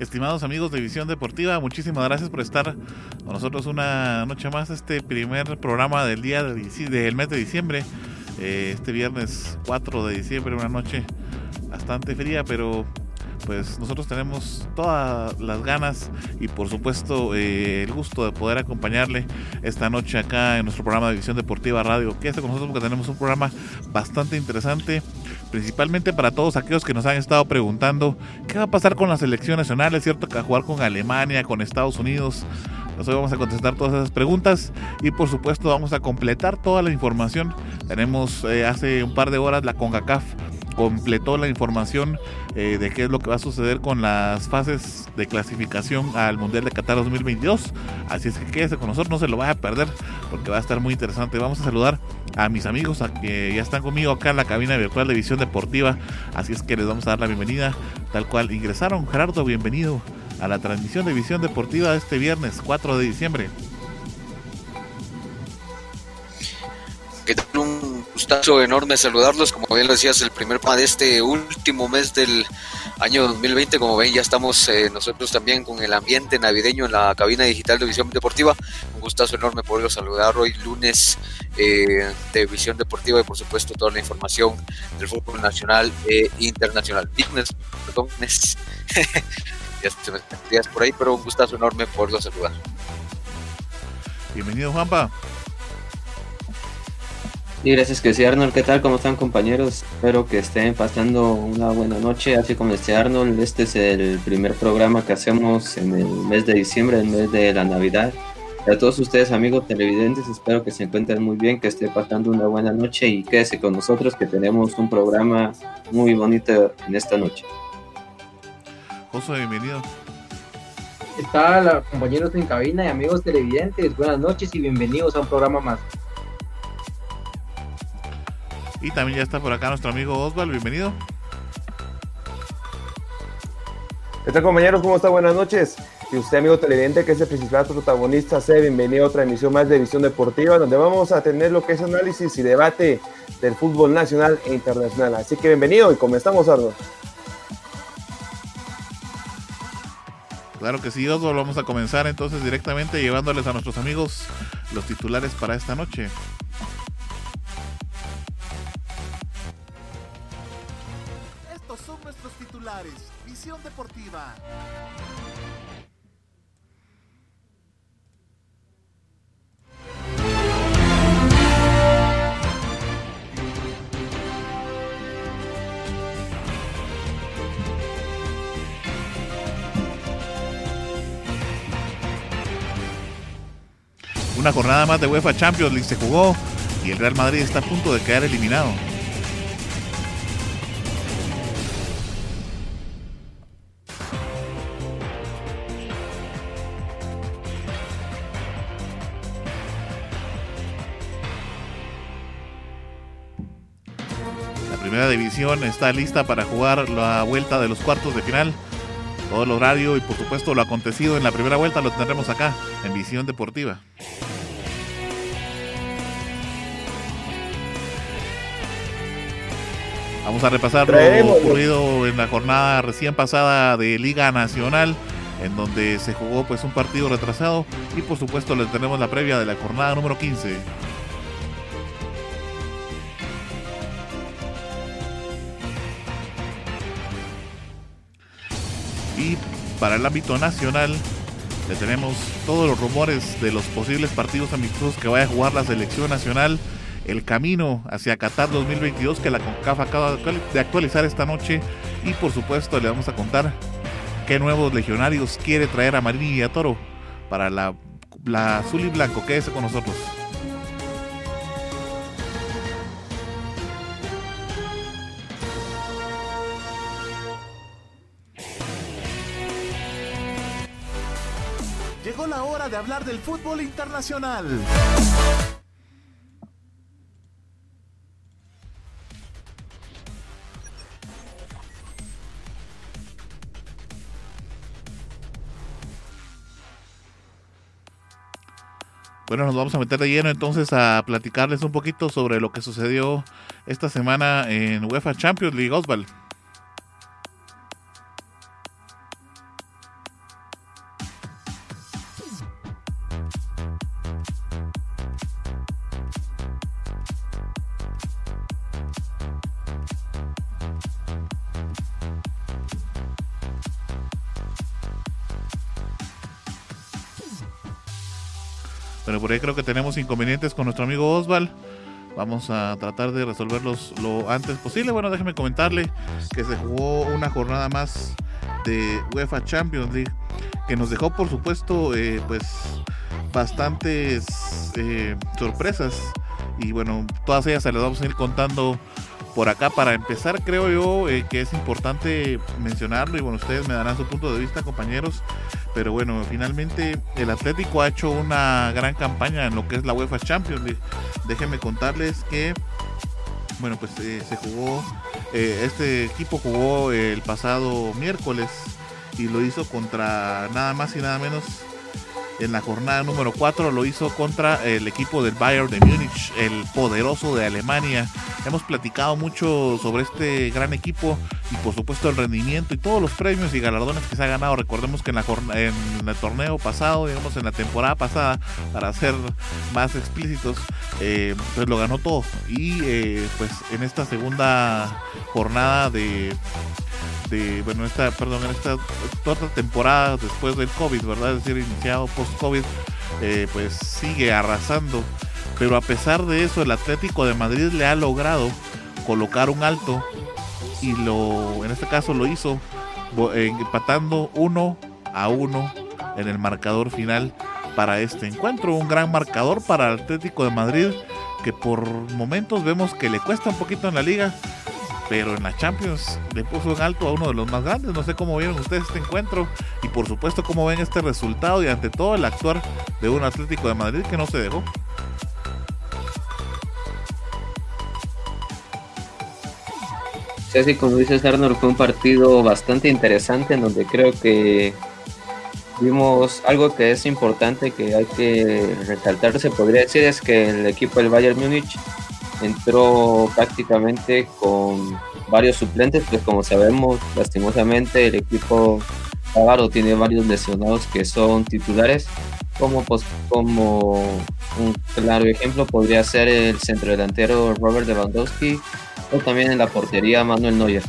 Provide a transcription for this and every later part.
Estimados amigos de Visión Deportiva, muchísimas gracias por estar con nosotros una noche más, este primer programa del día del mes de diciembre, eh, este viernes 4 de diciembre, una noche bastante fría, pero pues nosotros tenemos todas las ganas y por supuesto eh, el gusto de poder acompañarle esta noche acá en nuestro programa de Visión Deportiva Radio. Quédese con nosotros porque tenemos un programa bastante interesante, principalmente para todos aquellos que nos han estado preguntando qué va a pasar con la selección nacional. Es cierto que a jugar con Alemania, con Estados Unidos. Nosotros vamos a contestar todas esas preguntas y por supuesto vamos a completar toda la información. Tenemos eh, hace un par de horas la CONCACAF completó la información eh, de qué es lo que va a suceder con las fases de clasificación al Mundial de Qatar 2022. Así es que quédese con nosotros, no se lo vaya a perder porque va a estar muy interesante. Vamos a saludar a mis amigos a que ya están conmigo acá en la cabina virtual de Visión Deportiva. Así es que les vamos a dar la bienvenida tal cual ingresaron. Gerardo, bienvenido a la transmisión de Visión Deportiva de este viernes 4 de diciembre. ¿Qué tal? Gustazo enorme saludarlos. Como bien lo decías, el primer programa de este último mes del año 2020. Como ven, ya estamos eh, nosotros también con el ambiente navideño en la cabina digital de Visión Deportiva. Un gustazo enorme poderlos saludar hoy lunes eh, de Visión Deportiva y por supuesto toda la información del fútbol nacional e internacional. Business, perdón, ya se me por ahí, pero un gustazo enorme poderlos saludar. Bienvenido, Juanpa. Y gracias que sí, Arnold. ¿Qué tal? ¿Cómo están compañeros? Espero que estén pasando una buena noche. Así como este Arnold, este es el primer programa que hacemos en el mes de diciembre, el mes de la Navidad. Y a todos ustedes amigos televidentes, espero que se encuentren muy bien, que estén pasando una buena noche y quédese con nosotros que tenemos un programa muy bonito en esta noche. José, bienvenido. ¿Qué tal compañeros en cabina y amigos televidentes? Buenas noches y bienvenidos a un programa más. Y también ya está por acá nuestro amigo Osvaldo, bienvenido. ¿Qué tal compañeros? ¿Cómo está? Buenas noches. Y usted, amigo televidente, que es el principal protagonista, sea bienvenido a otra emisión más de Visión Deportiva, donde vamos a tener lo que es análisis y debate del fútbol nacional e internacional. Así que bienvenido y comenzamos, Ardo. Claro que sí, Osvaldo. Vamos a comenzar entonces directamente llevándoles a nuestros amigos los titulares para esta noche. Deportiva. Una jornada más de UEFA Champions League se jugó y el Real Madrid está a punto de quedar eliminado. División está lista para jugar la vuelta de los cuartos de final. Todo el horario y por supuesto lo acontecido en la primera vuelta lo tendremos acá en Visión Deportiva. Vamos a repasar lo ocurrido en la jornada recién pasada de Liga Nacional, en donde se jugó pues un partido retrasado y por supuesto le tenemos la previa de la jornada número 15. Y para el ámbito nacional, le tenemos todos los rumores de los posibles partidos amistosos que vaya a jugar la selección nacional el camino hacia Qatar 2022 que la CONCAF acaba de actualizar esta noche y por supuesto le vamos a contar qué nuevos legionarios quiere traer a Marini y a Toro para la, la azul y blanco. Quédese con nosotros. La hora de hablar del fútbol internacional. Bueno, nos vamos a meter de lleno entonces a platicarles un poquito sobre lo que sucedió esta semana en UEFA Champions League Osval. Por creo que tenemos inconvenientes con nuestro amigo Osval. Vamos a tratar de resolverlos lo antes posible. Bueno, déjeme comentarle que se jugó una jornada más de UEFA Champions League que nos dejó por supuesto eh, pues bastantes eh, sorpresas y bueno todas ellas se las vamos a ir contando por acá para empezar creo yo eh, que es importante mencionarlo y bueno ustedes me darán su punto de vista compañeros pero bueno, finalmente el Atlético ha hecho una gran campaña en lo que es la UEFA Champions. Déjenme contarles que, bueno, pues eh, se jugó, eh, este equipo jugó el pasado miércoles y lo hizo contra nada más y nada menos en la jornada número 4 lo hizo contra el equipo del Bayern de Múnich, el poderoso de Alemania. Hemos platicado mucho sobre este gran equipo y por supuesto el rendimiento y todos los premios y galardones que se ha ganado. Recordemos que en, la en el torneo pasado, digamos en la temporada pasada, para ser más explícitos, eh, pues lo ganó todo. Y eh, pues en esta segunda jornada de de, bueno, esta, perdón, en esta otra temporada después del COVID, ¿verdad? Es decir, iniciado post-COVID, eh, pues sigue arrasando. Pero a pesar de eso, el Atlético de Madrid le ha logrado colocar un alto y lo, en este caso lo hizo empatando uno a uno en el marcador final para este encuentro. Un gran marcador para el Atlético de Madrid que por momentos vemos que le cuesta un poquito en la liga, pero en la Champions le puso en alto a uno de los más grandes. No sé cómo vieron ustedes este encuentro y por supuesto cómo ven este resultado y ante todo el actuar de un Atlético de Madrid que no se dejó. Sí, así como dices Arnold, fue un partido bastante interesante en donde creo que vimos algo que es importante que hay que resaltar, se podría decir, es que el equipo del Bayern Múnich entró prácticamente con varios suplentes, pues como sabemos, lastimosamente el equipo bávaro tiene varios lesionados que son titulares, como, pues, como un claro ejemplo podría ser el centrodelantero Robert Lewandowski o también en la portería Manuel Neuer.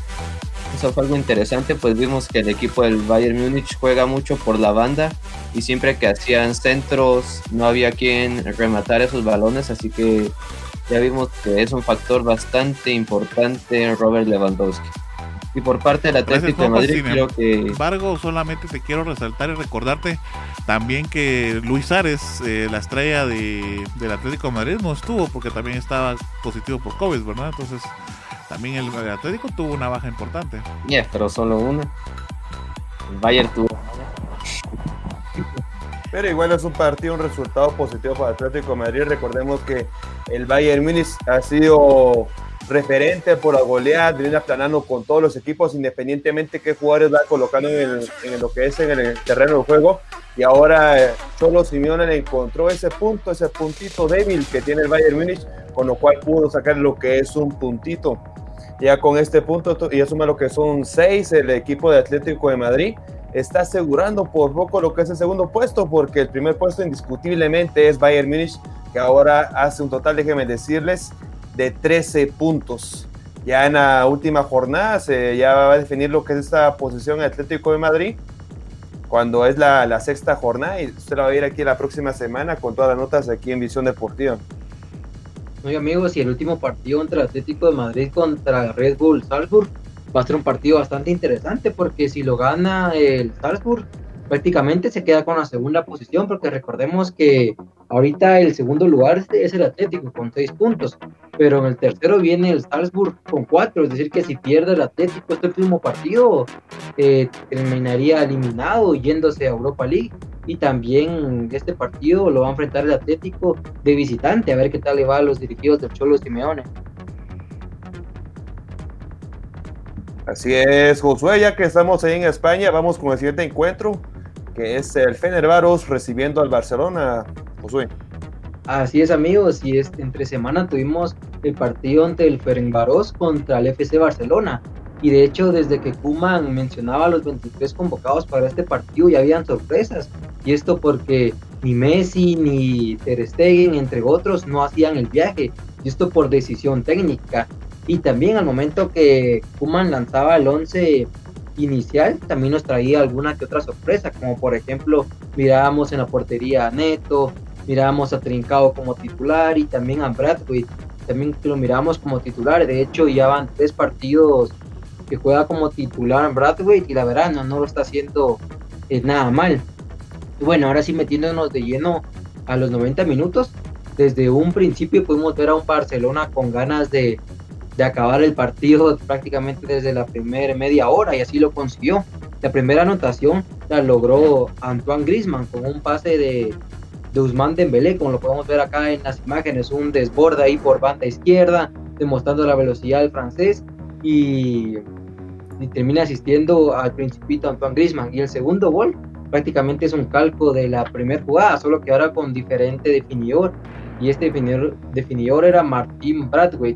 Eso fue algo interesante, pues vimos que el equipo del Bayern Múnich juega mucho por la banda y siempre que hacían centros no había quien rematar esos balones, así que ya vimos que es un factor bastante importante en Robert Lewandowski. Y por parte del Atlético de Madrid, creo que. Sin embargo, solamente te quiero resaltar y recordarte también que Luis Ares, eh, la estrella de, del Atlético de Madrid, no estuvo porque también estaba positivo por COVID, ¿verdad? Entonces, también el, Atlético tuvo una baja importante. Yeah, pero solo una. El Bayern tuvo pero igual es un partido, un resultado positivo para Atlético de Madrid. Recordemos que el Bayern Múnich ha sido referente por la goleada, viene aplanando con todos los equipos, independientemente qué jugadores va colocando en, lo que es en el terreno de juego. Y ahora eh, solo Simeone le encontró ese punto, ese puntito débil que tiene el Bayern Múnich, con lo cual pudo sacar lo que es un puntito. Ya con este punto, y suma lo que son seis el equipo de Atlético de Madrid está asegurando por poco lo que es el segundo puesto, porque el primer puesto indiscutiblemente es Bayern Múnich, que ahora hace un total, déjenme decirles, de 13 puntos. Ya en la última jornada se ya va a definir lo que es esta posición Atlético de Madrid, cuando es la, la sexta jornada, y usted la va a ver aquí la próxima semana con todas las notas aquí en Visión Deportiva. Oye amigos, y el último partido entre Atlético de Madrid contra Red Bull Salzburg va a ser un partido bastante interesante porque si lo gana el Salzburg prácticamente se queda con la segunda posición porque recordemos que ahorita el segundo lugar es el Atlético con seis puntos, pero en el tercero viene el Salzburg con cuatro, es decir que si pierde el Atlético este último partido eh, terminaría eliminado yéndose a Europa League y también este partido lo va a enfrentar el Atlético de visitante, a ver qué tal le va a los dirigidos del Cholo Simeone. Así es, Josué, ya que estamos ahí en España, vamos con el siguiente encuentro, que es el Fenerbaros recibiendo al Barcelona, Josué. Así es, amigos, y este, entre semana tuvimos el partido ante el Ferencváros contra el FC Barcelona. Y de hecho, desde que Kuman mencionaba a los 23 convocados para este partido, ya habían sorpresas. Y esto porque ni Messi ni Ter Stegen, entre otros, no hacían el viaje. Y esto por decisión técnica. Y también al momento que Kuman lanzaba el 11 inicial, también nos traía alguna que otra sorpresa, como por ejemplo, mirábamos en la portería a Neto, mirábamos a Trincao como titular y también a Bradway, también lo miramos como titular. De hecho, ya van tres partidos que juega como titular en Bradway y la verdad no, lo está haciendo eh, nada mal. Y bueno, ahora sí metiéndonos de lleno a los 90 minutos, desde un principio pudimos ver a un Barcelona con ganas de, de acabar el partido prácticamente desde la primera media hora y así lo consiguió. La primera anotación la logró Antoine Grisman con un pase de, de Usman Dembélé, como lo podemos ver acá en las imágenes, un desborde ahí por banda izquierda, demostrando la velocidad del francés y termina asistiendo al principito Antoine Grisman. Y el segundo gol prácticamente es un calco de la primera jugada, solo que ahora con diferente definidor. Y este definidor, definidor era Martín Bradway.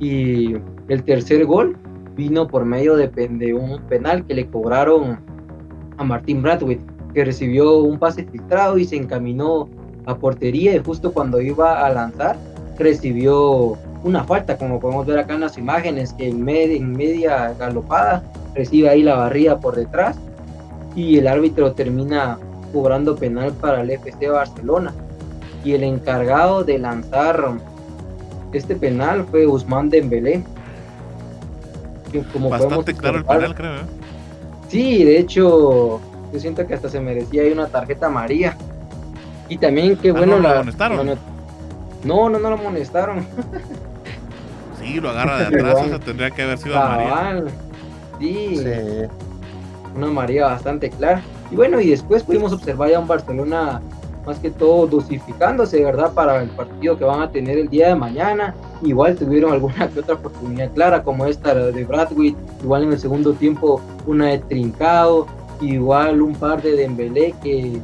Y el tercer gol vino por medio de, un penal que le cobraron a Martín Bradway, que recibió un pase filtrado y se encaminó a portería y justo cuando iba a lanzar recibió una falta, como podemos ver acá en las imágenes, que en en media galopada recibe ahí la barrida por detrás y el árbitro termina cobrando penal para el FC Barcelona. Y el encargado de lanzar este penal fue Usman Dembélé. Como Bastante claro el penal, creo. ¿eh? Sí, de hecho, yo siento que hasta se merecía ahí una tarjeta amarilla. Y también qué ah, bueno la, no, no, no lo amonestaron. Sí, lo agarra de atrás, o sea, tendría que haber sido María. Sí. Una María bastante clara. Y bueno, y después pudimos observar ya un Barcelona más que todo dosificándose, ¿verdad? Para el partido que van a tener el día de mañana. Igual tuvieron alguna que otra oportunidad clara, como esta de Bradwick. Igual en el segundo tiempo una de Trincado. Igual un par de Dembélé que,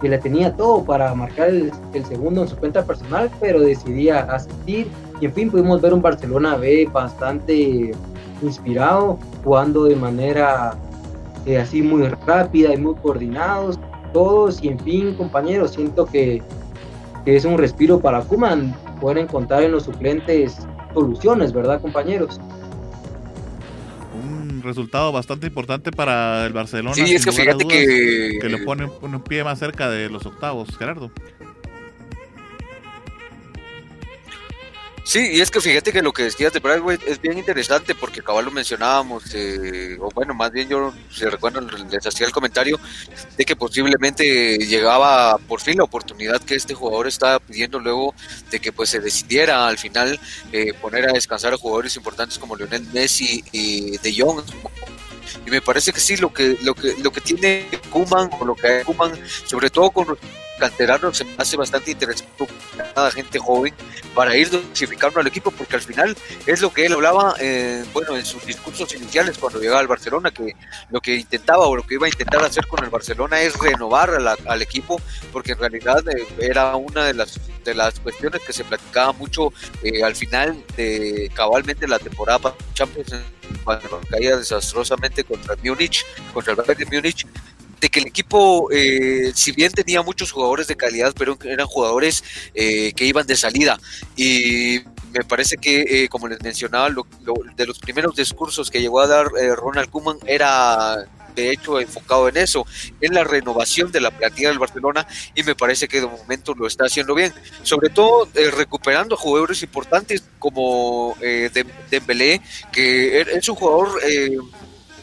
que la tenía todo para marcar el, segundo en su cuenta personal, pero decidía asistir y en fin, pudimos ver un Barcelona B bastante inspirado, jugando de manera eh, así muy rápida y muy coordinados todos. Y en fin, compañeros, siento que, es un respiro para Kuman poder encontrar en los suplentes soluciones, ¿verdad, compañeros? Un resultado bastante importante para el Barcelona. Sí, es que fíjate que... que lo pone un pie más cerca de los octavos, Gerardo. Sí, y es que fíjate que lo que decías de Bradway es bien interesante porque acabado lo mencionábamos, eh, o bueno, más bien yo, si recuerdo, les hacía el comentario de que posiblemente llegaba por fin la oportunidad que este jugador estaba pidiendo luego de que pues se decidiera al final eh, poner a descansar a jugadores importantes como Lionel Messi y De Jong. Y me parece que sí lo que lo que lo que tiene Kuman o lo que hay Kuman sobre todo con canteranos se me hace bastante interesante cada gente joven para ir dosificando al equipo porque al final es lo que él hablaba eh, bueno en sus discursos iniciales cuando llegaba al Barcelona que lo que intentaba o lo que iba a intentar hacer con el Barcelona es renovar al equipo porque en realidad eh, era una de las de las cuestiones que se platicaba mucho eh, al final de cabalmente la temporada Champions cuando caía desastrosamente contra Múnich contra el Bayern de Múnich de que el equipo, eh, si bien tenía muchos jugadores de calidad, pero eran jugadores eh, que iban de salida. Y me parece que, eh, como les mencionaba, de los primeros discursos que llegó a dar Ronald Koeman era de hecho enfocado en eso, en la renovación de la plantilla del Barcelona y me parece que de momento lo está haciendo bien, sobre todo eh, recuperando jugadores importantes como eh, que er, es un jugador eh,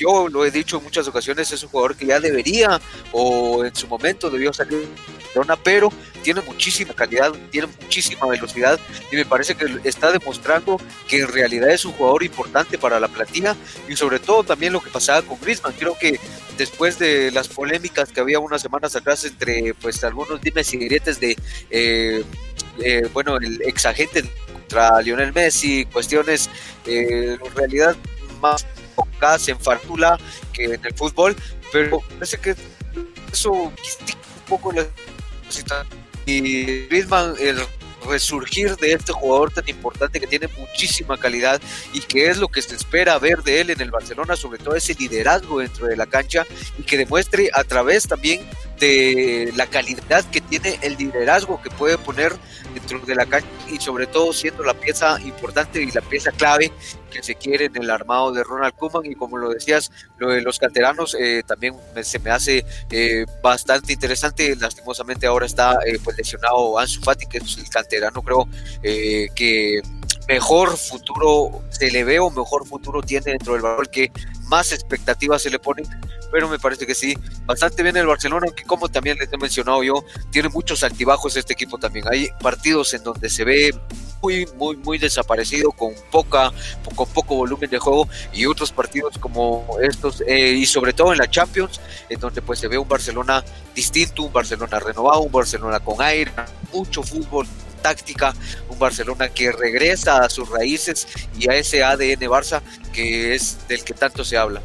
yo lo he dicho en muchas ocasiones, es un jugador que ya debería o en su momento debió salir de pero tiene muchísima calidad, tiene muchísima velocidad y me parece que está demostrando que en realidad es un jugador importante para la plantilla y sobre todo también lo que pasaba con Griezmann. Creo que después de las polémicas que había unas semanas atrás entre pues algunos dimes y diretes de eh, eh, bueno el ex agente contra Lionel Messi, cuestiones eh, en realidad más enfocadas en fartula que en el fútbol, pero parece que eso un poco la y Griezmann el resurgir de este jugador tan importante que tiene muchísima calidad y que es lo que se espera ver de él en el Barcelona, sobre todo ese liderazgo dentro de la cancha y que demuestre a través también de la calidad que tiene el liderazgo que puede poner dentro de la cancha y sobre todo siendo la pieza importante y la pieza clave que se quiere en el armado de Ronald Koeman. Y como lo decías, lo de los canteranos eh, también se me hace eh, bastante interesante, lastimosamente ahora está eh, pues lesionado Ansu Fati, que es el canterano creo que mejor futuro se le ve o mejor futuro tiene dentro del valor que más expectativas se le ponen pero me parece que sí, bastante bien el Barcelona, aunque como también les he mencionado yo, tiene muchos altibajos este equipo también. Hay partidos en donde se ve muy, muy, muy desaparecido, con poca, con poco volumen de juego, y otros partidos como estos, eh, y sobre todo en la Champions, en donde pues se ve un Barcelona distinto, un Barcelona renovado, un Barcelona con aire, mucho fútbol, táctica, un Barcelona que regresa a sus raíces y a ese ADN Barça que es del que tanto se habla.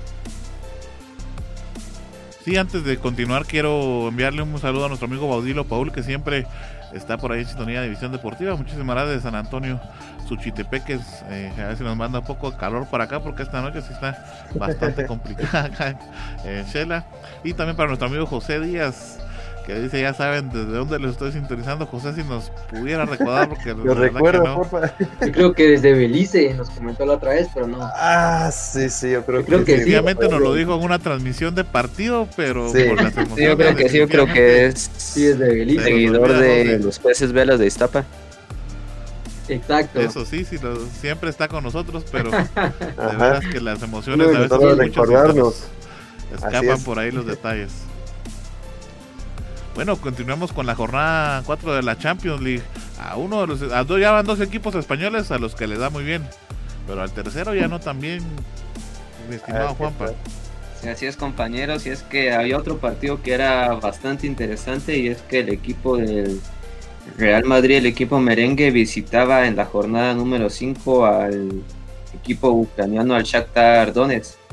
Sí, antes de continuar quiero enviarle un saludo a nuestro amigo Baudilo Paul que siempre está por ahí en sintonía de División Deportiva. Muchísimas gracias de San Antonio, Suchitepeques. Eh, a ver si nos manda un poco de calor para acá porque esta noche sí está bastante complicada acá en Shela. Y también para nuestro amigo José Díaz que dice, ya saben desde dónde lo estoy sintonizando. José, si nos pudiera recordar, porque lo recuerdo, Yo creo que desde Belice nos comentó la otra vez, pero no. Ah, sí, sí, yo creo, que, sí. Obviamente nos lo dijo en una transmisión de partido, pero por las emociones. Sí, yo creo que sí, yo creo que es, sí, es de Belice. seguidor de los peces velas de Iztapa. Exacto. Eso sí, sí siempre está con nosotros, pero de verdad que las emociones a veces escapan por ahí los detalles. Bueno, continuamos con la jornada 4 de la Champions League. A uno de los, a dos, ya van dos equipos españoles a los que les da muy bien, pero al tercero ya no tan bien, mi estimado Juanpa. Sí, así es, compañeros, y es que había otro partido que era bastante interesante y es que el equipo del Real Madrid, el equipo merengue, visitaba en la jornada número 5 al equipo ucraniano, al Shakhtar Donetsk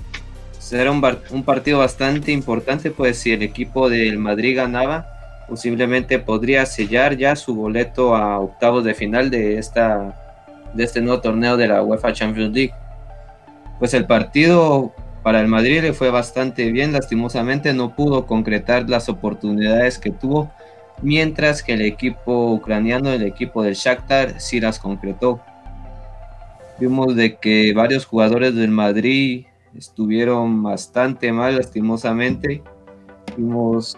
era un, un, partido bastante importante, pues si el equipo del Madrid ganaba, posiblemente podría sellar ya su boleto a octavos de final de, esta, de este nuevo torneo de la UEFA Champions League. Pues el partido para el Madrid le fue bastante bien, lastimosamente no pudo concretar las oportunidades que tuvo, mientras que el equipo ucraniano, el equipo del Shakhtar, sí las concretó. Vimos de que varios jugadores del Madrid estuvieron bastante mal, lastimosamente. Vimos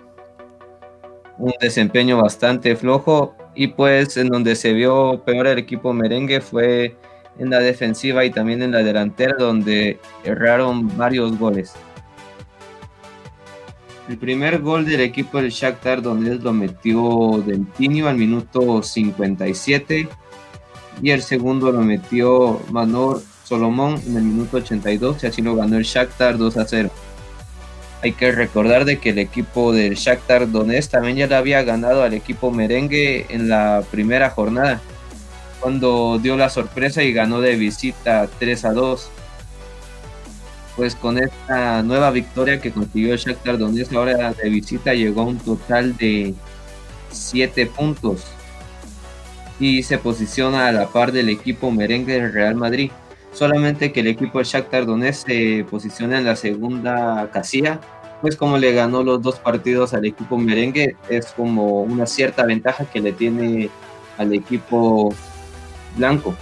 un desempeño bastante flojo y pues en donde se vio peor el equipo merengue fue en la defensiva y también en la delantera donde erraron varios goles. El primer gol del equipo del Shakhtar donde lo metió Dentinho al minuto 57 y el segundo lo metió Manor Solomón en el minuto 82 y así lo ganó el Shakhtar 2 a 0. Hay que recordar de que el equipo del Shakhtar Donetsk también ya le había ganado al equipo merengue en la primera jornada, cuando dio la sorpresa y ganó de visita 3 a 2. Pues con esta nueva victoria que consiguió el Shakhtar Donetsk ahora de visita llegó a un total de 7 puntos y se posiciona a la par del equipo merengue del Real Madrid solamente que el equipo de Shakhtar Donetsk se posiciona en la segunda casilla, pues como le ganó los dos partidos al equipo merengue, es como una cierta ventaja que le tiene al equipo blanco.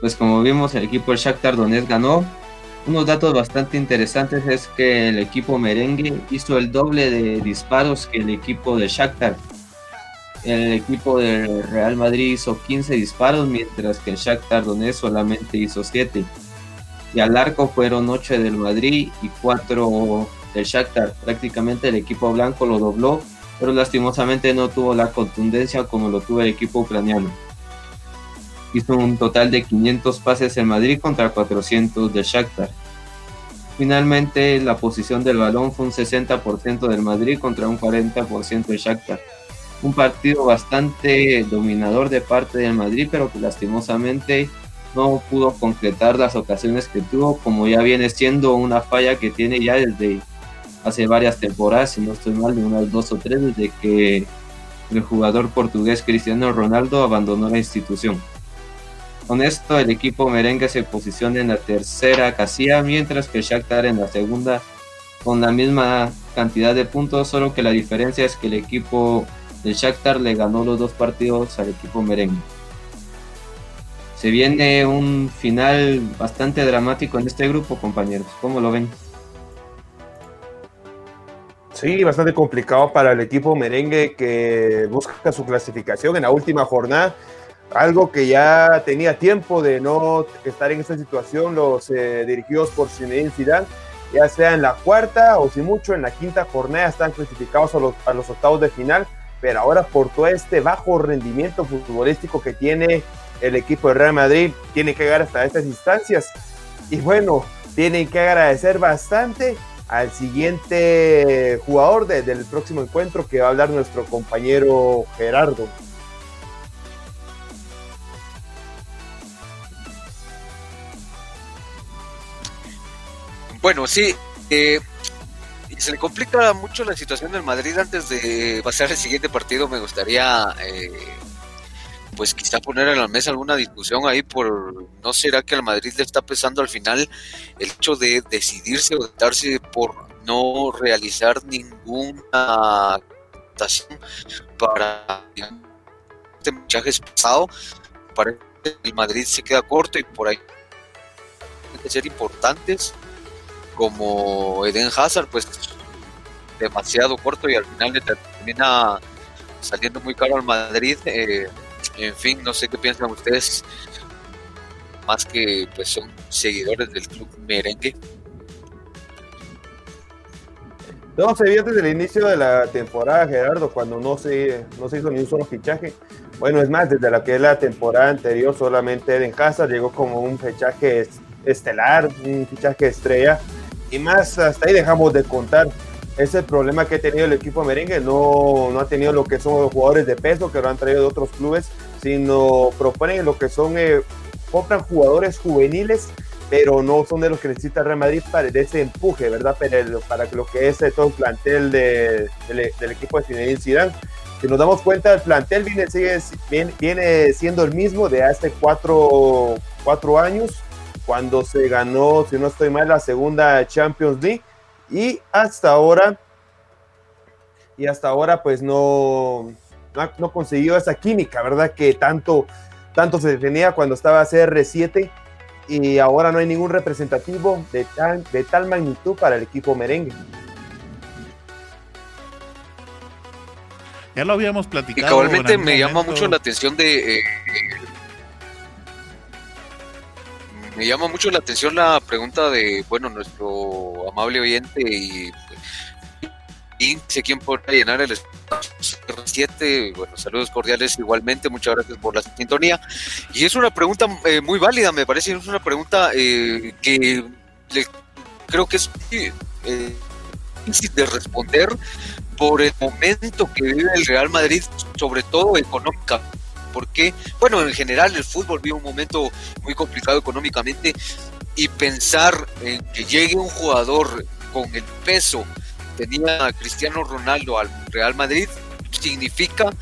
Pues como vimos, el equipo de Shakhtar Donetsk ganó Unos datos bastante interesantes es que el equipo merengue hizo el doble de disparos que el equipo de Shakhtar. El equipo del Real Madrid hizo 15 disparos, mientras que el Shakhtar Donetsk solamente hizo 7. Y al arco fueron 8 del Madrid y 4 del Shakhtar. Prácticamente el equipo blanco lo dobló, pero lastimosamente no tuvo la contundencia como lo tuvo el equipo ucraniano hizo un total de 500 pases en Madrid contra 400 de Shakhtar. Finalmente, la posición del balón fue un 60% del Madrid contra un 40% de Shakhtar. Un partido bastante dominador de parte del Madrid, pero que lastimosamente no pudo concretar las ocasiones que tuvo, como ya viene siendo una falla que tiene ya desde hace varias temporadas, si no estoy mal, de unas dos o tres, desde que el jugador portugués Cristiano Ronaldo abandonó la institución. Con esto, el equipo merengue se posiciona en la tercera casilla, mientras que Shakhtar en la segunda con la misma cantidad de puntos, solo que la diferencia es que el equipo del Shakhtar le ganó los dos partidos al equipo merengue. Se viene un final bastante dramático en este grupo, compañeros. ¿Cómo lo ven? Sí, bastante complicado para el equipo merengue que busca su clasificación en la última jornada algo que ya tenía tiempo de no estar en esta situación los eh, dirigidos por Zinedine Zidane, ya sea en la cuarta o si mucho en la quinta jornada están clasificados a los, a los octavos de final, pero ahora por todo este bajo rendimiento futbolístico que tiene el equipo de Real Madrid, tiene que llegar hasta estas instancias. Y bueno, tienen que agradecer bastante al siguiente jugador del próximo encuentro que va a hablar nuestro compañero Gerardo. Bueno, sí, eh, se le complica mucho la situación del Madrid antes de pasar el siguiente partido. Me gustaría, eh, pues quizá poner en la mesa alguna discusión ahí por, ¿no será que al Madrid le está pesando al final el hecho de decidirse o darse por no realizar ninguna votación para este mensaje pasado? Parece el Madrid se queda corto y por ahí que ser importantes como Eden Hazard, pues demasiado corto y al final le termina saliendo muy caro al Madrid. Eh, en fin, no sé qué piensan ustedes, más que pues son seguidores del club merengue. No, se vio desde el inicio de la temporada, Gerardo, cuando no se, no se hizo ni un solo fichaje. Bueno, es más, desde la que es la temporada anterior, solamente Eden Hazard llegó como un fichaje estelar, un fichaje estrella y más hasta ahí dejamos de contar. Ese problema que ha tenido el equipo merengue no, no ha tenido lo que son los jugadores de peso que lo han traído de otros clubes, sino proponen lo que son, eh, compran jugadores juveniles, pero no son de los que necesita Real Madrid para ese empuje, ¿verdad? Para, para lo que es todo el plantel de, del equipo de Zinedine Zidane. Si nos damos cuenta, el plantel viene, sigue, viene siendo el mismo de hace cuatro, cuatro años cuando se ganó, si no estoy mal, la segunda Champions League. Y hasta ahora, y hasta ahora pues no, no, consiguió esa química, ¿verdad? Que tanto, tanto se definía cuando estaba CR7 y ahora no hay ningún representativo de tal, de tal magnitud para el equipo merengue. Ya lo habíamos platicado. Y cabalmente me llama mucho la atención de eh, me llama mucho la atención la pregunta de, bueno, nuestro amable oyente y, y sé quién podrá llenar el espacio 7. Bueno, saludos cordiales igualmente, muchas gracias por la sintonía. Y es una pregunta eh, muy válida, me parece, es una pregunta eh, que creo que es eh, difícil de responder por el momento que vive el Real Madrid, sobre todo económicamente porque, bueno, en general el fútbol vive un momento muy complicado económicamente y pensar en que llegue un jugador con el peso tenía Cristiano Ronaldo al Real Madrid significa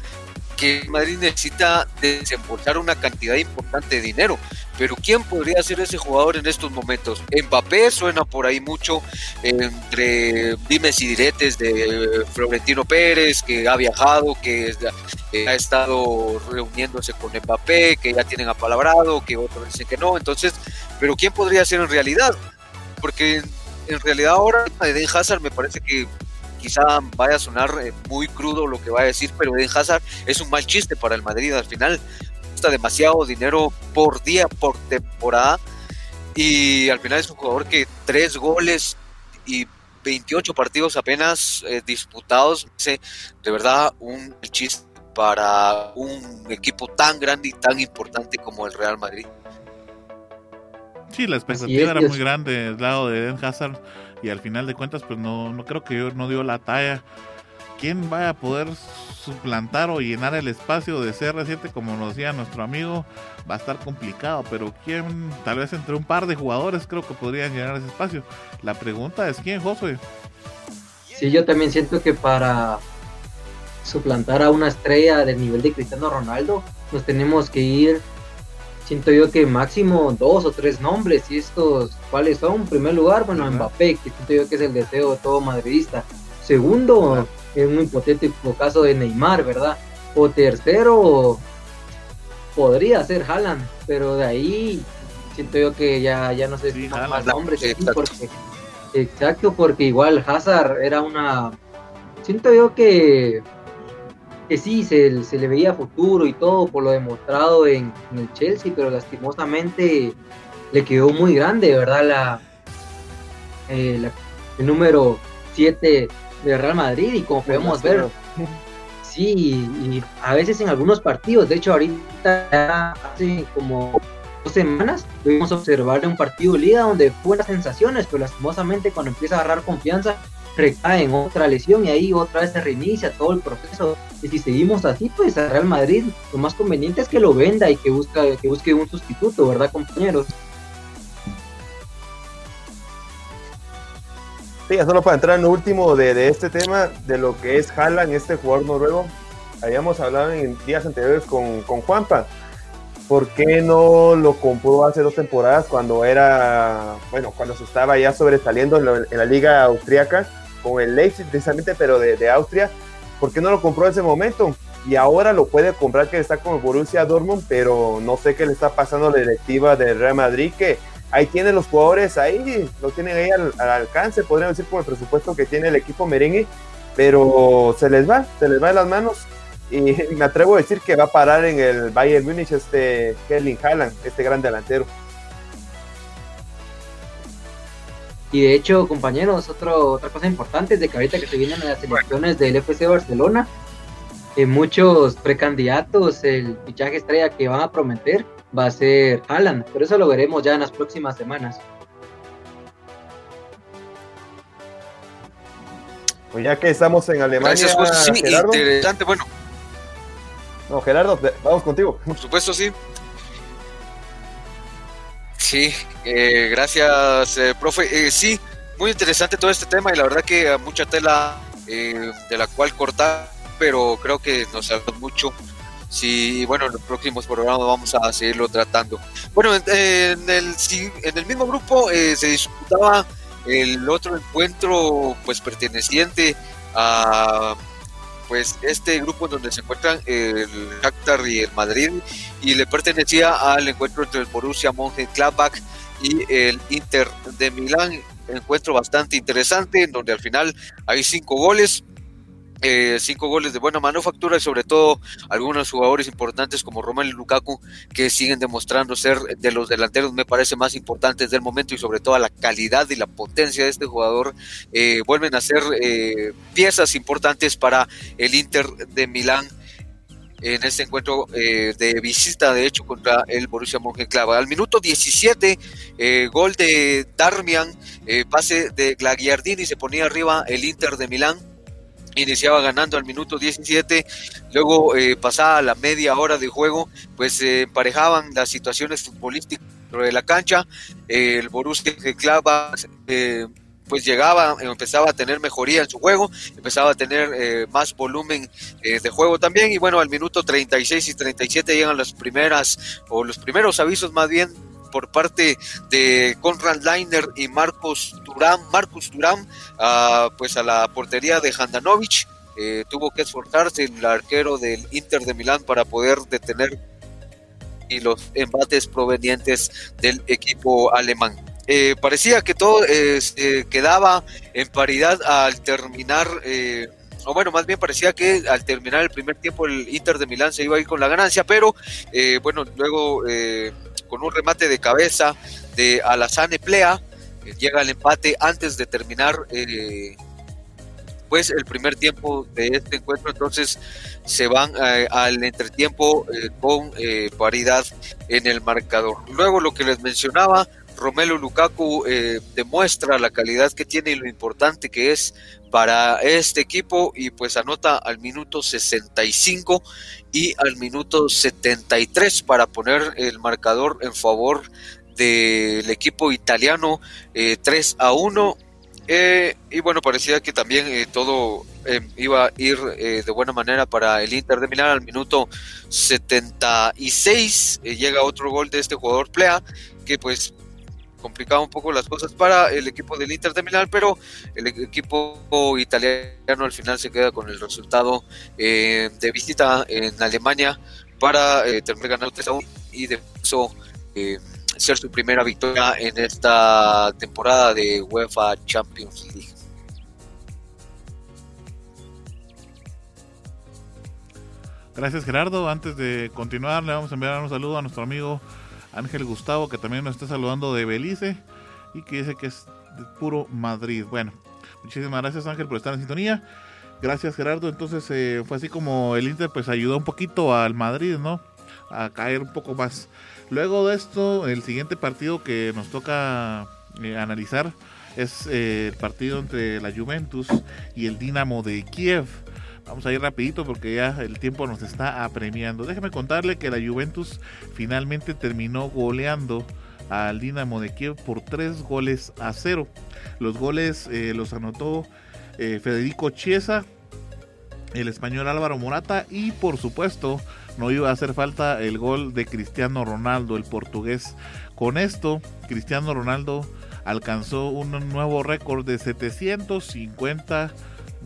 que Madrid necesita desembolsar una cantidad importante de dinero. Pero ¿quién podría ser ese jugador en estos momentos? Mbappé suena por ahí mucho entre dimes y diretes de Florentino Pérez, que ha viajado, que ha estado reuniéndose con Mbappé, que ya tienen apalabrado, que otros dicen que no. Entonces, ¿pero quién podría ser en realidad? porque en realidad ahora Eden Hazard me parece que quizá vaya a sonar eh, muy crudo lo que va a decir, pero Eden Hazard es un mal chiste para el Madrid. Al final cuesta demasiado dinero por día, por temporada, y al final es un jugador que tres goles y 28 partidos apenas eh, disputados, de verdad un chiste para un equipo tan grande y tan importante como el Real Madrid. Sí, la expectativa era muy grande del lado de Eden Hazard y al final de cuentas pues no, no creo que no dio la talla. ¿Quién va a poder suplantar o llenar el espacio de CR7 como nos decía nuestro amigo? Va a estar complicado, pero ¿quién? Tal vez entre un par de jugadores creo que podrían llenar ese espacio. La pregunta es ¿quién, Josué? Sí, yo también siento que para suplantar a una estrella del nivel de Cristiano Ronaldo, nos tenemos que ir siento yo que máximo dos o tres nombres y estos cuáles son en primer lugar bueno Mbappé que siento yo que es el deseo de todo madridista. Segundo en un hipotético caso de Neymar verdad o tercero podría ser Haaland pero de ahí siento yo que ya ya no sé si más nombres porque exacto porque igual Hazard era una siento yo que que sí, se, se, le veía futuro y todo por lo demostrado en, el Chelsea, pero lastimosamente le quedó muy grande, ¿verdad? Eh, la, el número 7 de Real Madrid y como podemos ver, sí, y a veces en algunos partidos, de hecho ahorita hace como dos semanas pudimos observar un partido de liga donde fue las sensaciones, pero lastimosamente cuando empieza a agarrar confianza recae en otra lesión y ahí otra vez se reinicia todo el proceso. Y si seguimos así, pues a Real Madrid lo más conveniente es que lo venda y que, busca, que busque un sustituto, ¿verdad, compañeros? Sí, solo para entrar en último de, este tema, de lo que es Haaland, este jugador noruego, habíamos hablado en días anteriores con, con Juanpa. ¿Por qué no lo compró hace dos temporadas cuando era, bueno, cuando se estaba ya sobresaliendo en, en la liga austriaca? Con el Leipzig precisamente, pero de, Austria, ¿por qué no lo compró en ese momento? Y ahora lo puede comprar que está con el Borussia Dortmund, pero no sé qué le está pasando a la directiva del Real Madrid, que ahí tiene los jugadores, ahí lo tienen ahí al, alcance, podrían decir con el presupuesto que tiene el equipo merengue, pero se les va, se les va de las manos. Y me atrevo a decir que va a parar en el Bayern Múnich este Kerling Haaland, este gran delantero. Y de hecho, compañeros, otro, otra cosa importante es de que ahorita que se vienen las elecciones del FC Barcelona, eh, muchos precandidatos, el fichaje estrella que van a prometer va a ser Haaland, pero eso lo veremos ya en las próximas semanas. Pues ya que estamos en Alemania, Gerardo. interesante, bueno. No, Gerardo, vamos contigo. Por supuesto, sí. Sí, eh, gracias, eh, profe. Eh, sí, muy interesante todo este tema y la verdad que mucha tela de la cual cortar, pero creo que nos ayuda mucho. Sí, bueno, en los próximos programas vamos a seguirlo tratando. Bueno, en, el, en el mismo grupo se disputaba el otro encuentro, pues perteneciente a pues este grupo donde se encuentran el Shakhtar y el Madrid y le pertenecía al encuentro entre el Borussia Mönchengladbach y el Inter de Milán, encuentro bastante interesante en donde al final hay cinco goles eh, cinco goles de buena manufactura y sobre todo algunos jugadores importantes como Romelu Lukaku que siguen demostrando ser de los delanteros me parece más importantes del momento y sobre todo la calidad y la potencia de este jugador eh, vuelven a ser eh, piezas importantes para el Inter de Milán en este encuentro de visita, de hecho, contra el Borussia Mönchengladbach. Al minuto 17, gol de Darmian, pase de Glagiardini, se ponía arriba el Inter de Milán iniciaba ganando al minuto 17, luego eh, pasada la media hora de juego, pues se emparejaban las situaciones futbolísticas dentro de la cancha, el Borussia clava eh, pues llegaba, empezaba a tener mejoría en su juego, empezaba a tener eh, más volumen eh, de juego también y bueno, al minuto 36 y 37 llegan las primeras o los primeros avisos más bien por parte de Conrad Leiner y Marcos Durán, Marcus Durán, pues a la portería de Handanovic. Eh, tuvo que esforzarse el arquero del Inter de Milán para poder detener y los embates provenientes del equipo alemán. eh, parecía que todo quedaba en paridad al terminar, o bueno, más bien parecía que al terminar el primer tiempo el Inter de Milán se iba a ir con la ganancia, pero bueno, luego con un remate de cabeza de Alassane Plea, llega el empate antes de terminar pues el primer tiempo de este encuentro, entonces se van eh, al entretiempo eh, con eh, paridad en el marcador. Luego lo que les mencionaba, Romelo Lukaku demuestra la calidad que tiene y lo importante que es para este equipo y pues anota al minuto 65 y al minuto 73 para poner el marcador en favor del equipo italiano 3 a 1 eh, y bueno, parecía que también eh, todo eh, iba a ir de buena manera para el Inter de Milán. Al minuto 76 llega otro gol de este jugador Plea, que pues complicaba un poco las cosas para el equipo del Inter de Milán, pero el equipo italiano al final se queda con el resultado de visita en Alemania para terminar ganando 3 a 1 y de eso ser su primera victoria en esta temporada de UEFA Champions League. Gracias Gerardo. Antes de continuar le vamos a enviar un saludo a nuestro amigo Ángel Gustavo que también nos está saludando de Belice y que dice que es de puro Madrid. Bueno, muchísimas gracias Ángel por estar en sintonía. Gracias Gerardo. Entonces eh, fue así como el Inter pues ayudó un poquito al Madrid, ¿no? A caer un poco más Luego de esto, el siguiente partido que nos toca eh, analizar es eh, el partido entre la Juventus y el Dinamo de Kiev. Vamos a ir rapidito porque ya el tiempo nos está apremiando. Déjeme contarle que la Juventus finalmente terminó goleando al Dinamo de Kiev por tres goles a cero. Los goles eh, los anotó Federico Chiesa, el español Álvaro Morata y por supuesto no iba a hacer falta el gol de Cristiano Ronaldo, el portugués. Con esto, Cristiano Ronaldo alcanzó un nuevo récord de 750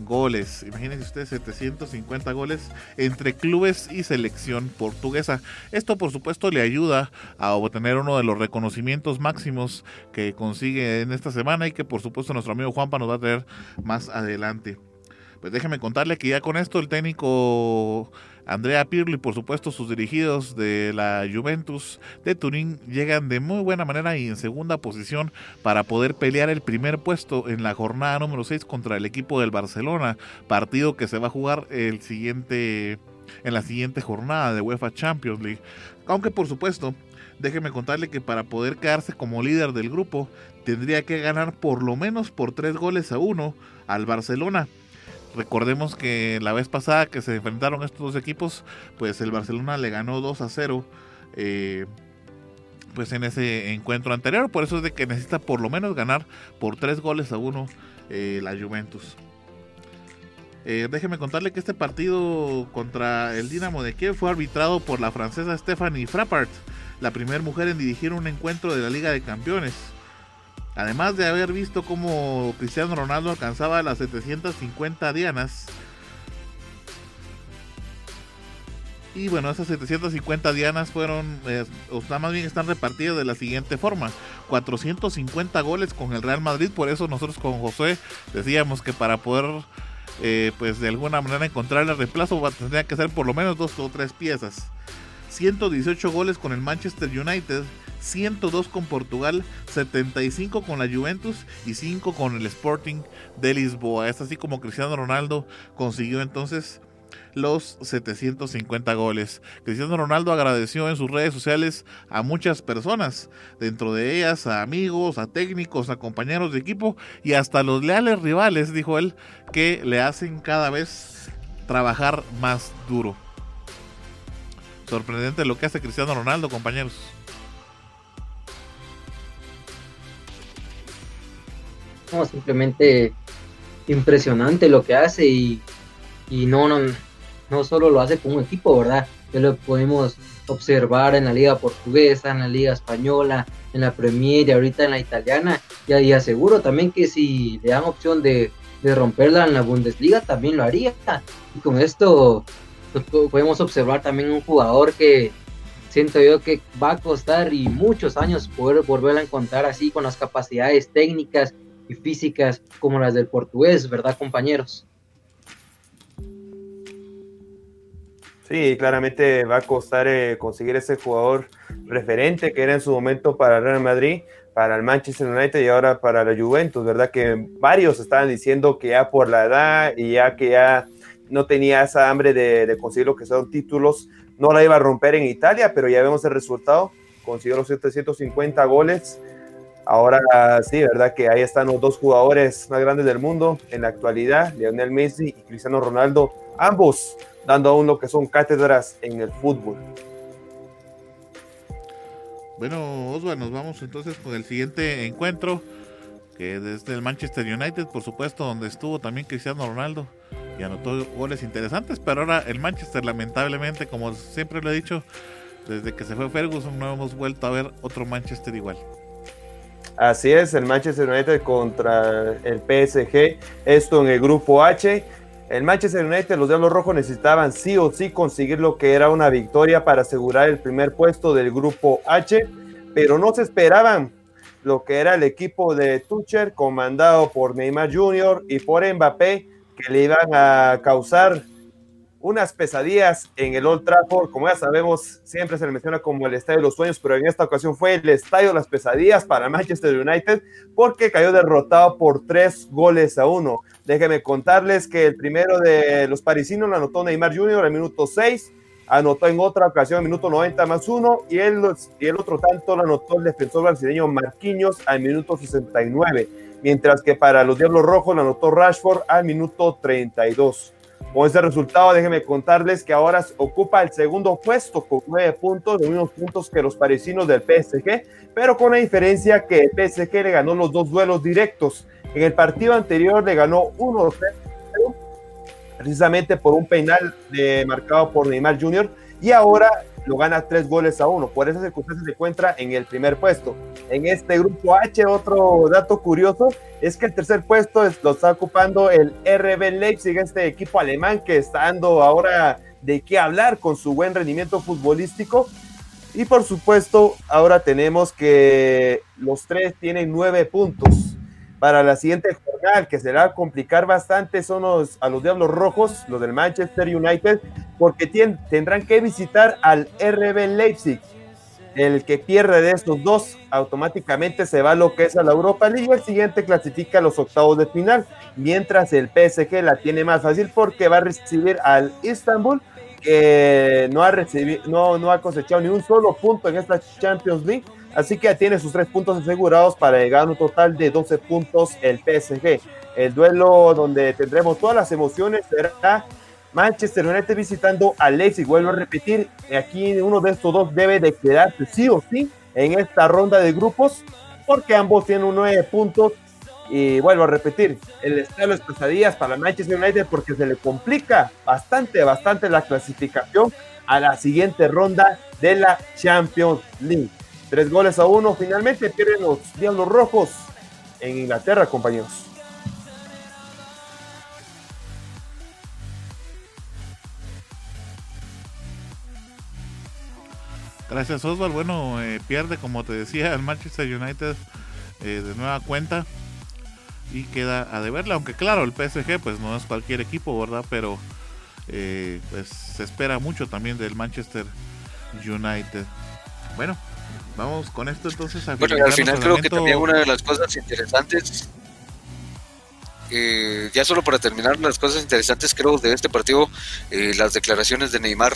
goles. Imagínense ustedes 750 goles entre clubes y selección portuguesa. Esto por supuesto le ayuda a obtener uno de los reconocimientos máximos que consigue en esta semana y que por supuesto nuestro amigo Juanpa nos va a tener más adelante. Pues déjeme contarle que ya con esto el técnico Andrea Pirlo y por supuesto sus dirigidos de la Juventus de Turín llegan de muy buena manera y en segunda posición para poder pelear el primer puesto en la jornada número 6 contra el equipo del Barcelona, partido que se va a jugar el siguiente en la siguiente jornada de UEFA Champions League. Aunque por supuesto, déjeme contarle que para poder quedarse como líder del grupo tendría que ganar por lo menos por tres goles a uno al Barcelona Recordemos que la vez pasada que se enfrentaron estos dos equipos, pues el Barcelona le ganó 2 a 0. Eh, pues en ese encuentro anterior, por eso es de que necesita por lo menos ganar por 3 goles a 1 eh, la Juventus. Eh, déjeme contarle que este partido contra el Dinamo de Kiev fue arbitrado por la francesa Stephanie Frappart, la primera mujer en dirigir un encuentro de la Liga de Campeones. Además de haber visto cómo Cristiano Ronaldo alcanzaba las 750 dianas. Y bueno, esas 750 dianas fueron, o sea, más bien están repartidas de la siguiente forma. 450 goles con el Real Madrid, por eso nosotros con José decíamos que para poder, eh, pues de alguna manera encontrar el reemplazo tendría que ser por lo menos dos o tres piezas. 118 goles con el Manchester United 102 con Portugal, 75 con la Juventus y 5 con el Sporting de Lisboa. Es así como Cristiano Ronaldo consiguió entonces los 750 goles. Cristiano Ronaldo agradeció en sus redes sociales a muchas personas, dentro de ellas a amigos, a técnicos, a compañeros de equipo y hasta los leales rivales, dijo él, que le hacen cada vez trabajar más duro. Sorprendente lo que hace Cristiano Ronaldo, compañeros. simplemente impresionante lo que hace y, no, no, no solo lo hace con un equipo, ¿verdad? Ya lo podemos observar en la liga portuguesa, en la liga española, en la Premier y ahorita en la italiana. Y, y aseguro también que si le dan opción de, de romperla en la Bundesliga, también lo haría. Y con esto podemos observar también un jugador que, siento yo que va a costar y muchos años poder volver a encontrar así con las capacidades técnicas y físicas como las del portugués, ¿verdad compañeros? Sí, claramente va a costar eh, conseguir ese jugador referente que era en su momento para el Real Madrid, para el Manchester United y ahora para la Juventus, ¿verdad? Que varios estaban diciendo que ya por la edad y ya que ya no tenía esa hambre de, conseguir lo que son títulos, no la iba a romper en Italia, pero ya vemos el resultado, consiguió los 750 goles. Ahora sí, ¿verdad? Que ahí están los dos jugadores más grandes del mundo en la actualidad, Lionel Messi y Cristiano Ronaldo, ambos dando aún lo que son cátedras en el fútbol. Bueno, Osvaldo, nos vamos entonces con el siguiente encuentro, que desde el Manchester United, por supuesto, donde estuvo también Cristiano Ronaldo y anotó goles interesantes, pero ahora el Manchester, lamentablemente, como siempre lo he dicho, desde que se fue Ferguson no hemos vuelto a ver otro Manchester igual. Así es, el Manchester United contra el PSG, esto en el grupo H. El Manchester United, los Diablos Rojos necesitaban sí o sí conseguir lo que era una victoria para asegurar el primer puesto del grupo H, pero no se esperaban lo que era el equipo de Tuchel, comandado por Neymar Jr. y por Mbappé, que le iban a causar unas pesadillas en el Old Trafford. Como ya sabemos, siempre se le menciona como el Estadio de los Sueños, pero en esta ocasión fue el Estadio de las Pesadillas para Manchester United porque cayó derrotado por tres goles a uno. Déjenme contarles que el primero de los parisinos lo anotó Neymar Jr. al minuto 6, anotó en otra ocasión al minuto 90 más uno y el, y el otro tanto lo anotó el defensor brasileño Marquinhos al minuto 69, mientras que para los Diablos Rojos lo anotó Rashford al minuto 32. Con ese resultado, déjenme contarles que ahora ocupa el segundo puesto con nueve puntos, los mismos puntos que los parisinos del PSG, pero con la diferencia que el PSG le ganó los dos duelos directos. En el partido anterior le ganó 1 precisamente por un penal de, marcado por Neymar Jr. y ahora lo gana tres goles a uno. Por esa circunstancia se encuentra en el primer puesto. En este grupo H, otro dato curioso es que el tercer puesto lo está ocupando el RB Leipzig, este equipo alemán que está dando ahora de qué hablar con su buen rendimiento futbolístico. Y por supuesto, ahora tenemos que los tres tienen nueve puntos para la siguiente jornada, que será complicar bastante, son los, a los Diablos Rojos, los del Manchester United, porque tendrán que visitar al RB Leipzig. El que pierde de estos dos automáticamente se va a lo que es a la Europa League el siguiente clasifica a los octavos de final, mientras el PSG la tiene más fácil porque va a recibir al Istanbul, que no ha, recibido, no ha cosechado ni un solo punto en esta Champions League Así que tiene sus tres puntos asegurados para llegar a un total de 12 puntos el PSG. El duelo donde tendremos todas las emociones será Manchester United visitando a Leipzig. Vuelvo a repetir, aquí uno de estos dos debe de quedarse sí o sí en esta ronda de grupos porque ambos tienen un 9 puntos. Y vuelvo a repetir, el estado es pesadillas para Manchester United porque se le complica bastante, bastante la clasificación a la siguiente ronda de la Champions League. Tres goles a uno. Finalmente pierden los Diablos Rojos en Inglaterra, compañeros. Gracias Oswald. Bueno, eh, pierde como te decía el Manchester United eh, de nueva cuenta y queda a deberla, aunque claro, el PSG pues no es cualquier equipo, ¿verdad? Pero eh, pues se espera mucho también del Manchester United. Bueno, Vamos con esto entonces a Bueno, al final creo que también una de las cosas interesantes, eh, ya solo para terminar las cosas interesantes creo de este partido, eh, las declaraciones de Neymar,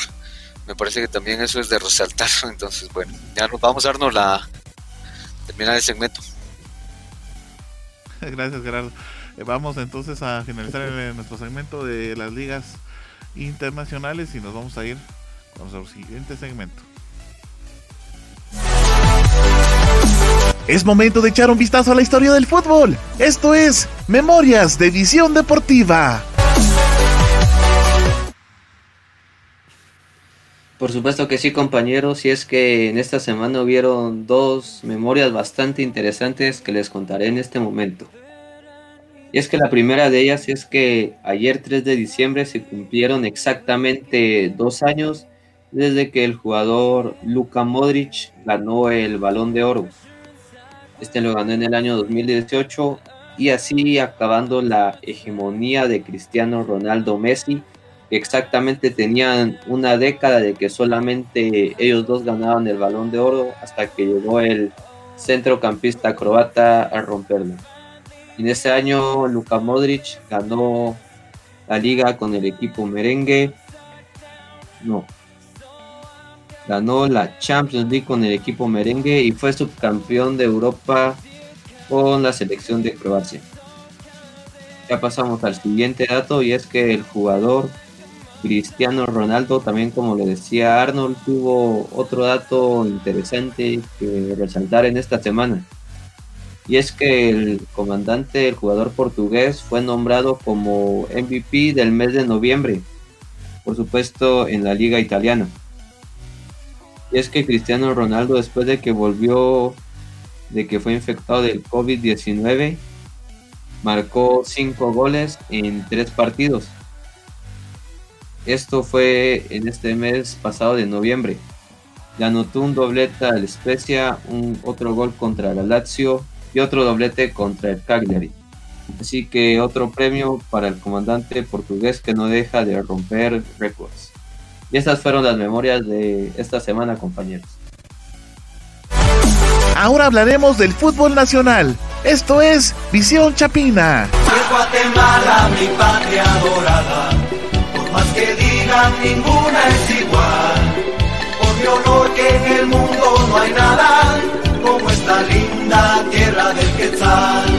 me parece que también eso es de resaltar, entonces bueno, ya nos vamos a darnos la terminar el segmento. Gracias Gerardo. Eh, vamos entonces a finalizar nuestro segmento de las ligas internacionales y nos vamos a ir con nuestro siguiente segmento. Es momento de echar un vistazo a la historia del fútbol. Esto es Memorias de Visión Deportiva. Por supuesto que sí, compañeros, y es que en esta semana hubieron dos memorias bastante interesantes que les contaré en este momento. Y es que la primera de ellas es que ayer 3 de diciembre se cumplieron exactamente dos años desde que el jugador Luka Modric ganó el balón de oro. Este lo ganó en el año 2018 y así acabando la hegemonía de Cristiano Ronaldo Messi, que exactamente tenían una década de que solamente ellos dos ganaban el balón de oro hasta que llegó el centrocampista croata a romperlo. En ese año Luka Modric ganó la liga con el equipo merengue. No. Ganó la Champions League con el equipo merengue y fue subcampeón de Europa con la selección de Croacia. Ya pasamos al siguiente dato y es que el jugador Cristiano Ronaldo, también como le decía Arnold, tuvo otro dato interesante que resaltar en esta semana. Y es que el comandante, el jugador portugués, fue nombrado como MVP del mes de noviembre, por supuesto en la liga italiana. Y es que Cristiano Ronaldo, después de que volvió de que fue infectado del COVID-19, marcó cinco goles en tres partidos. Esto fue en este mes pasado de noviembre. Le anotó un doblete al Spezia, un otro gol contra el Lazio y otro doblete contra el Cagliari. Así que otro premio para el comandante portugués que no deja de romper récords. Y estas fueron las memorias de esta semana, compañeros. Ahora hablaremos del fútbol nacional. Esto es Visión Chapina. Guatemala, mi patria dorada, por más que digan, ninguna es igual. Por mi honor que en el mundo no hay nada como esta linda tierra del Quetzal.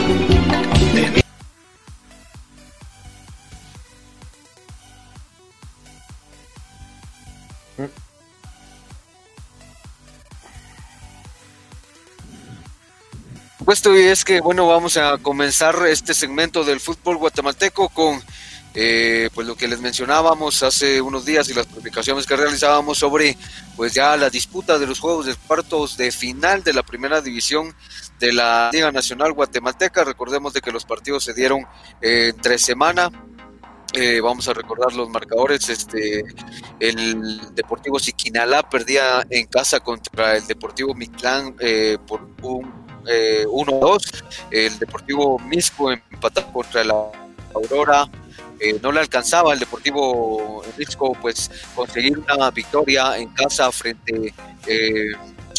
Puesto y es que bueno vamos a comenzar este segmento del fútbol guatemalteco con eh, pues lo que les mencionábamos hace unos días y las publicaciones que realizábamos sobre pues ya la disputa de los juegos de cuartos de final de la primera división de la Liga Nacional Guatemalteca. Recordemos de que los partidos se dieron eh, entre semana. Eh, vamos a recordar los marcadores. Este, el Deportivo Siquinalá perdía en casa contra el Deportivo Mictlán eh, por un eh, 1-2. El Deportivo Misco empató contra la Aurora. Eh, no le alcanzaba el Deportivo Misco pues conseguir una victoria en casa frente eh,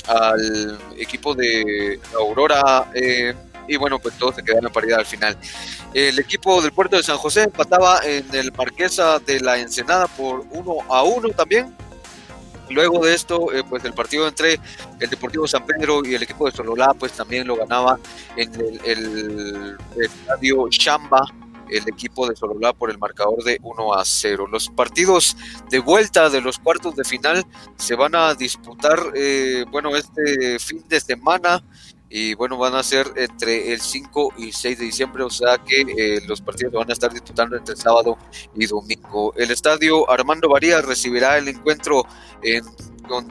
al equipo de Aurora. eh, y bueno, pues todo se quedó en paridad al final. El equipo del puerto de San José empataba en el Marquesa de la Ensenada por 1 a 1 también. Luego de esto, eh, pues el partido entre el Deportivo San Pedro y el equipo de Sololá, pues también lo ganaba en el, estadio Chamba, el equipo de Sololá por el marcador de 1 a 0. Los partidos de vuelta de los cuartos de final se van a disputar, eh, bueno, este fin de semana y bueno, van a ser entre el 5 y 6 de diciembre, o sea que eh, los partidos van a estar disputando entre sábado y domingo. El estadio Armando Varías recibirá el encuentro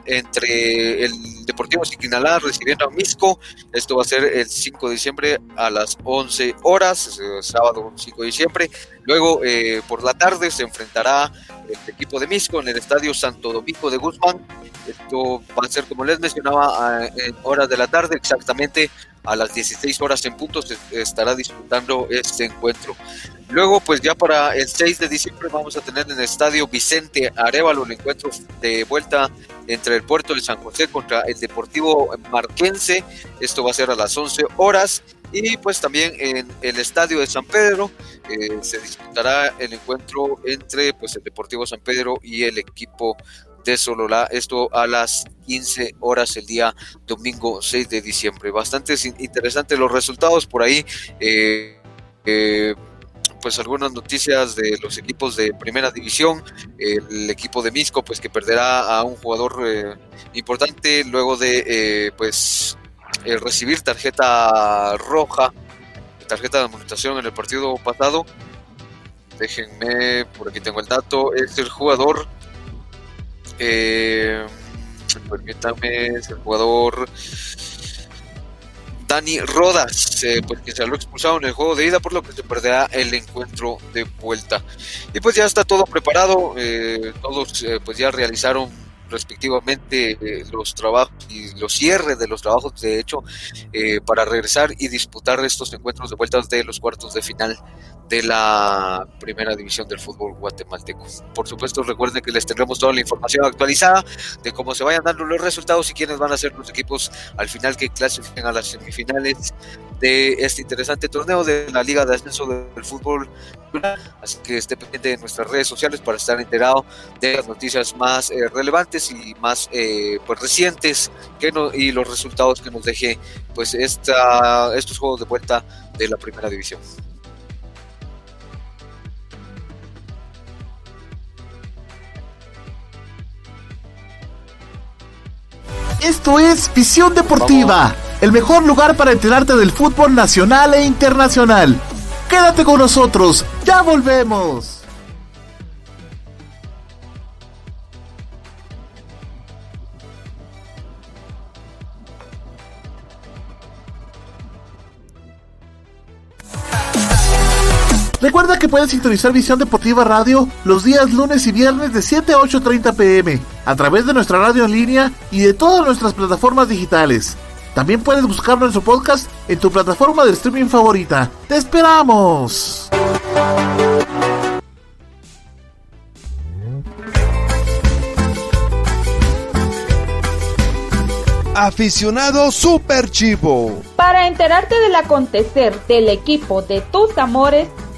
entre el Deportivo Siquinalá recibiendo a Misco. Esto va a ser el 5 de diciembre a las 11 horas, eh, sábado 5 de diciembre. Luego, eh, por la tarde, se enfrentará el equipo de Misco en el estadio Santo Domingo de Guzmán. Esto va a ser, como les mencionaba, en horas de la tarde, exactamente a las 16 horas en punto se estará disputando este encuentro. Luego, pues ya para el 6 de diciembre vamos a tener en el estadio Vicente Arevalo el encuentro de vuelta entre el puerto de San José contra el Deportivo Marquense. Esto va a ser a las 11 horas. Y pues también en el estadio de San Pedro eh, se disputará el encuentro entre pues el Deportivo San Pedro y el equipo de Sololá. Esto a las 15 horas el día domingo 6 de diciembre. Bastante interesantes los resultados por ahí. eh, eh, pues algunas noticias de los equipos de primera división, el equipo de Misco pues que perderá a un jugador eh, importante luego de eh, pues eh, recibir tarjeta roja, tarjeta de amonestación en el partido pasado. Déjenme, por aquí tengo el dato, es el jugador, eh, permítame, es el jugador Dani Rodas, eh, pues que salió expulsado en el juego de ida, por lo que se perderá el encuentro de vuelta. Y pues ya está todo preparado, eh, todos pues ya realizaron respectivamente eh, los trabajos y los cierres de los trabajos de hecho eh, para regresar y disputar estos encuentros de vueltas de los cuartos de final de la primera división del fútbol guatemalteco. Por supuesto, recuerden que les tendremos toda la información actualizada de cómo se vayan dando los resultados y quiénes van a ser los equipos al final que clasifiquen a las semifinales de este interesante torneo de la Liga de Ascenso del Fútbol. Así que esté pendiente de nuestras redes sociales para estar enterado de las noticias más eh, relevantes y más eh, pues recientes que no, y los resultados que nos deje pues esta, estos juegos de vuelta de la primera división. Esto es Visión Deportiva, el mejor lugar para enterarte del fútbol nacional e internacional. Quédate con nosotros, ya volvemos. Puedes sintonizar Visión Deportiva Radio los días lunes y viernes de 7 a 8.30 pm a través de nuestra radio en línea y de todas nuestras plataformas digitales. También puedes buscar nuestro podcast en tu plataforma de streaming favorita. ¡Te esperamos! Aficionado Super Chivo. Para enterarte del acontecer del equipo de tus amores,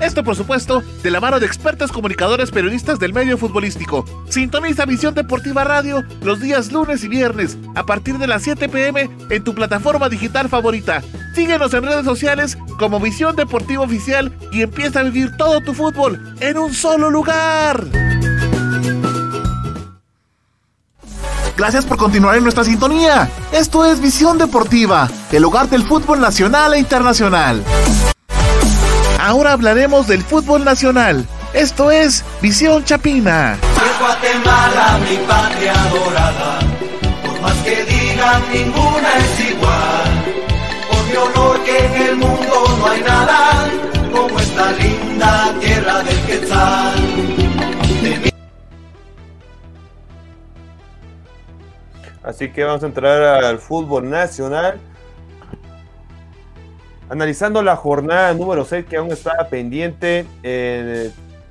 Esto, por supuesto, de la mano de expertos comunicadores periodistas del medio futbolístico. Sintoniza Visión Deportiva Radio los días lunes y viernes a partir de las 7 pm en tu plataforma digital favorita. Síguenos en redes sociales como Visión Deportiva Oficial y empieza a vivir todo tu fútbol en un solo lugar. Gracias por continuar en nuestra sintonía. Esto es Visión Deportiva, el hogar del fútbol nacional e internacional. Ahora hablaremos del fútbol nacional. Esto es Visión Chapina. Es Guatemala, mi patria adorada. Por más que digan, ninguna es igual. Por mi honor que en el mundo no hay nada como esta linda tierra del Quetzal. Así que vamos a entrar al fútbol nacional. Analizando la jornada número 6 que aún estaba pendiente en eh,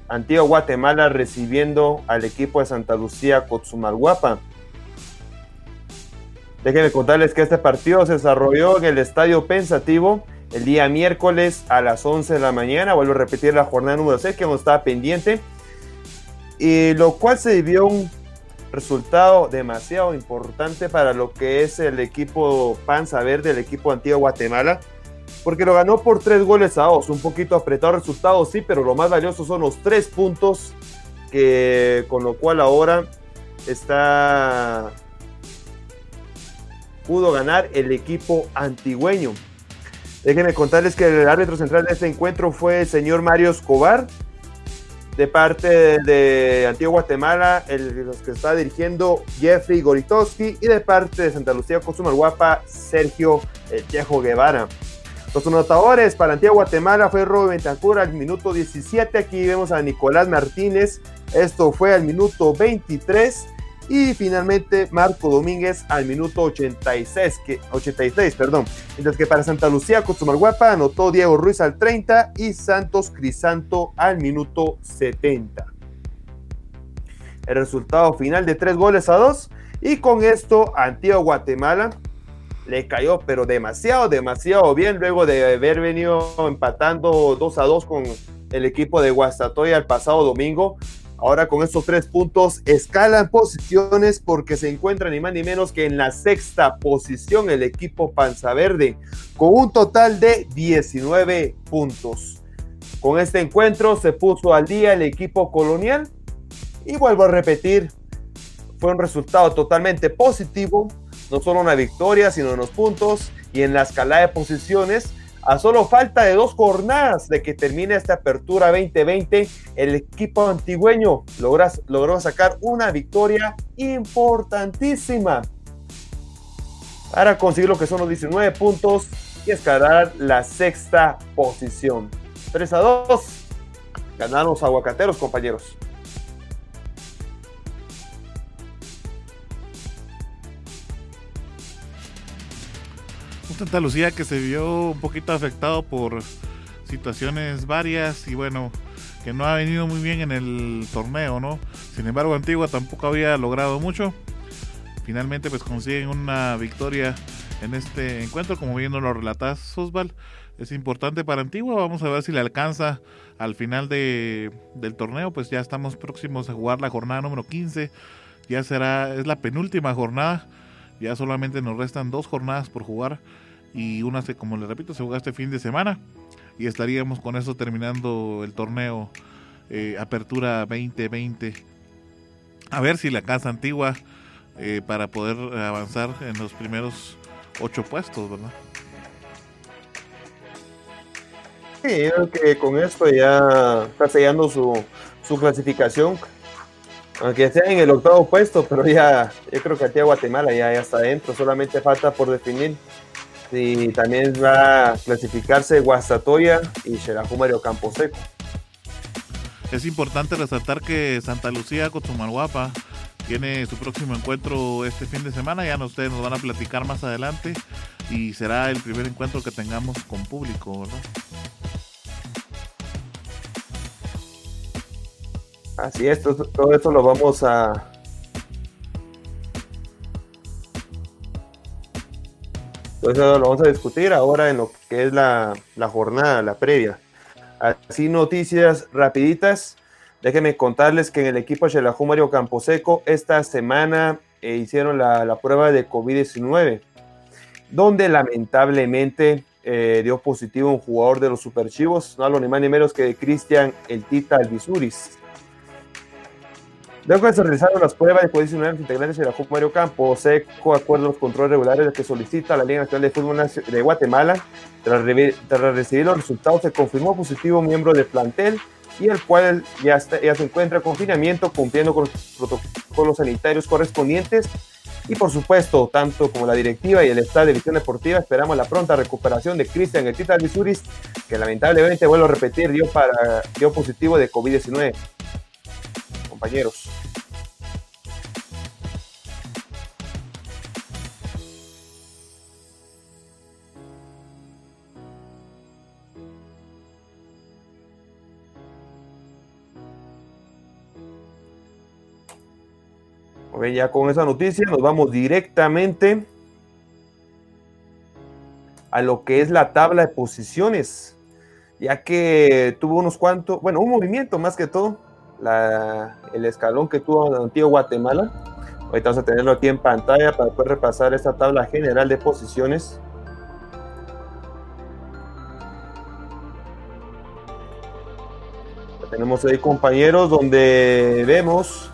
Antigua Guatemala recibiendo al equipo de Santa Lucía Cotzumalguapa. Déjenme contarles que este partido se desarrolló en el Estadio Pensativo el día miércoles a las 11 de la mañana. Vuelvo a repetir la jornada número 6 que aún estaba pendiente. y lo cual se vio un resultado demasiado importante para lo que es el equipo Panza Verde, el equipo Antiguo Guatemala, porque lo ganó por tres goles a dos, un poquito apretado el resultado, sí, pero lo más valioso son los tres puntos, que con lo cual ahora está pudo ganar el equipo antigüeño. Déjenme contarles que el árbitro central de este encuentro fue el señor Mario Escobar, de parte de Antigua Guatemala, el que está dirigiendo Jeffrey Goritowski, y de parte de Santa Lucía Guapa, Sergio El Chejo Guevara. Los anotadores para Antigua Guatemala fue Robo Bentancur al minuto 17. Aquí vemos a Nicolás Martínez. Esto fue al minuto 23. Y finalmente Marco Domínguez al minuto 86, que, 86 perdón. Mientras que para Santa Lucía, Guapa anotó Diego Ruiz al 30 y Santos Crisanto al minuto 70. El resultado final de 3 goles a 2. Y con esto, Antigua Guatemala le cayó, pero demasiado, demasiado bien, luego de haber venido empatando 2 a 2 con el equipo de Guastatoya el pasado domingo. Ahora con estos tres puntos escalan posiciones porque se encuentra ni más ni menos que en la sexta posición el equipo Panza Verde con un total de 19 puntos. Con este encuentro se puso al día el equipo colonial y vuelvo a repetir, fue un resultado totalmente positivo, no solo una victoria, sino en los puntos y en la escala de posiciones a solo falta de dos jornadas de que termine esta apertura 2020, el equipo antigüeño logró sacar una victoria importantísima para conseguir lo que son los 19 puntos y escalar la sexta posición. 3 a 2. Ganaron los aguacateros, compañeros. Santa Lucía que se vio un poquito afectado por situaciones varias y bueno, que no ha venido muy bien en el torneo, ¿no? Sin embargo, Antigua tampoco había logrado mucho. Finalmente pues consiguen una victoria en este encuentro, como viendo lo relatas Osval. Es importante para Antigua, vamos a ver si le alcanza al final de, del torneo, pues ya estamos próximos a jugar la jornada número 15. Ya será, es la penúltima jornada. Ya solamente nos restan dos jornadas por jugar y una, como les repito, se juega este fin de semana y estaríamos con eso terminando el torneo eh, Apertura 2020. A ver si la Casa Antigua eh, para poder avanzar en los primeros ocho puestos, ¿verdad? Sí, creo que con esto ya está sellando su, su clasificación. Aunque esté en el octavo puesto, pero ya yo creo que aquí a Guatemala ya, ya está dentro. Solamente falta por definir y también va a clasificarse Guastatoya y Xerajú Mario Camposeco. Es importante resaltar que Santa Lucía Cotumaguapa tiene su próximo encuentro este fin de semana. Ya ustedes nos van a platicar más adelante y será el primer encuentro que tengamos con público, ¿verdad? Así es, todo esto lo vamos a, Entonces lo vamos a discutir ahora en lo que es la, jornada, la previa. Así noticias rapiditas. Déjenme contarles que en el equipo Xelajú Mario Camposeco esta semana eh, hicieron la, prueba de COVID-19, donde lamentablemente eh, dio positivo un jugador de los Superchivos, no hablo ni más ni menos que de Cristian El Tita Alvisuris. Luego de se realizaron las pruebas de COVID-19 los integrantes de la Junta Mario Campo, SECO, acuerdo a los controles regulares que solicita la Liga Nacional de Fútbol de Guatemala. Tras, recibir los resultados, se confirmó positivo un miembro del plantel y el cual ya, se encuentra en confinamiento cumpliendo con los protocolos sanitarios correspondientes. Y por supuesto, tanto como la directiva y el estado de División Deportiva, esperamos la pronta recuperación de Cristian Etita Visuris, que lamentablemente, vuelvo a repetir, dio, para, dio positivo de COVID-19 compañeros. Ya con esa noticia nos vamos directamente a lo que es la tabla de posiciones, ya que tuvo unos cuantos, bueno, un movimiento más que todo, la, el escalón que tuvo Antiguo Guatemala. Ahorita vamos a tenerlo aquí en pantalla para poder repasar esta tabla general de posiciones. tenemos ahí compañeros donde vemos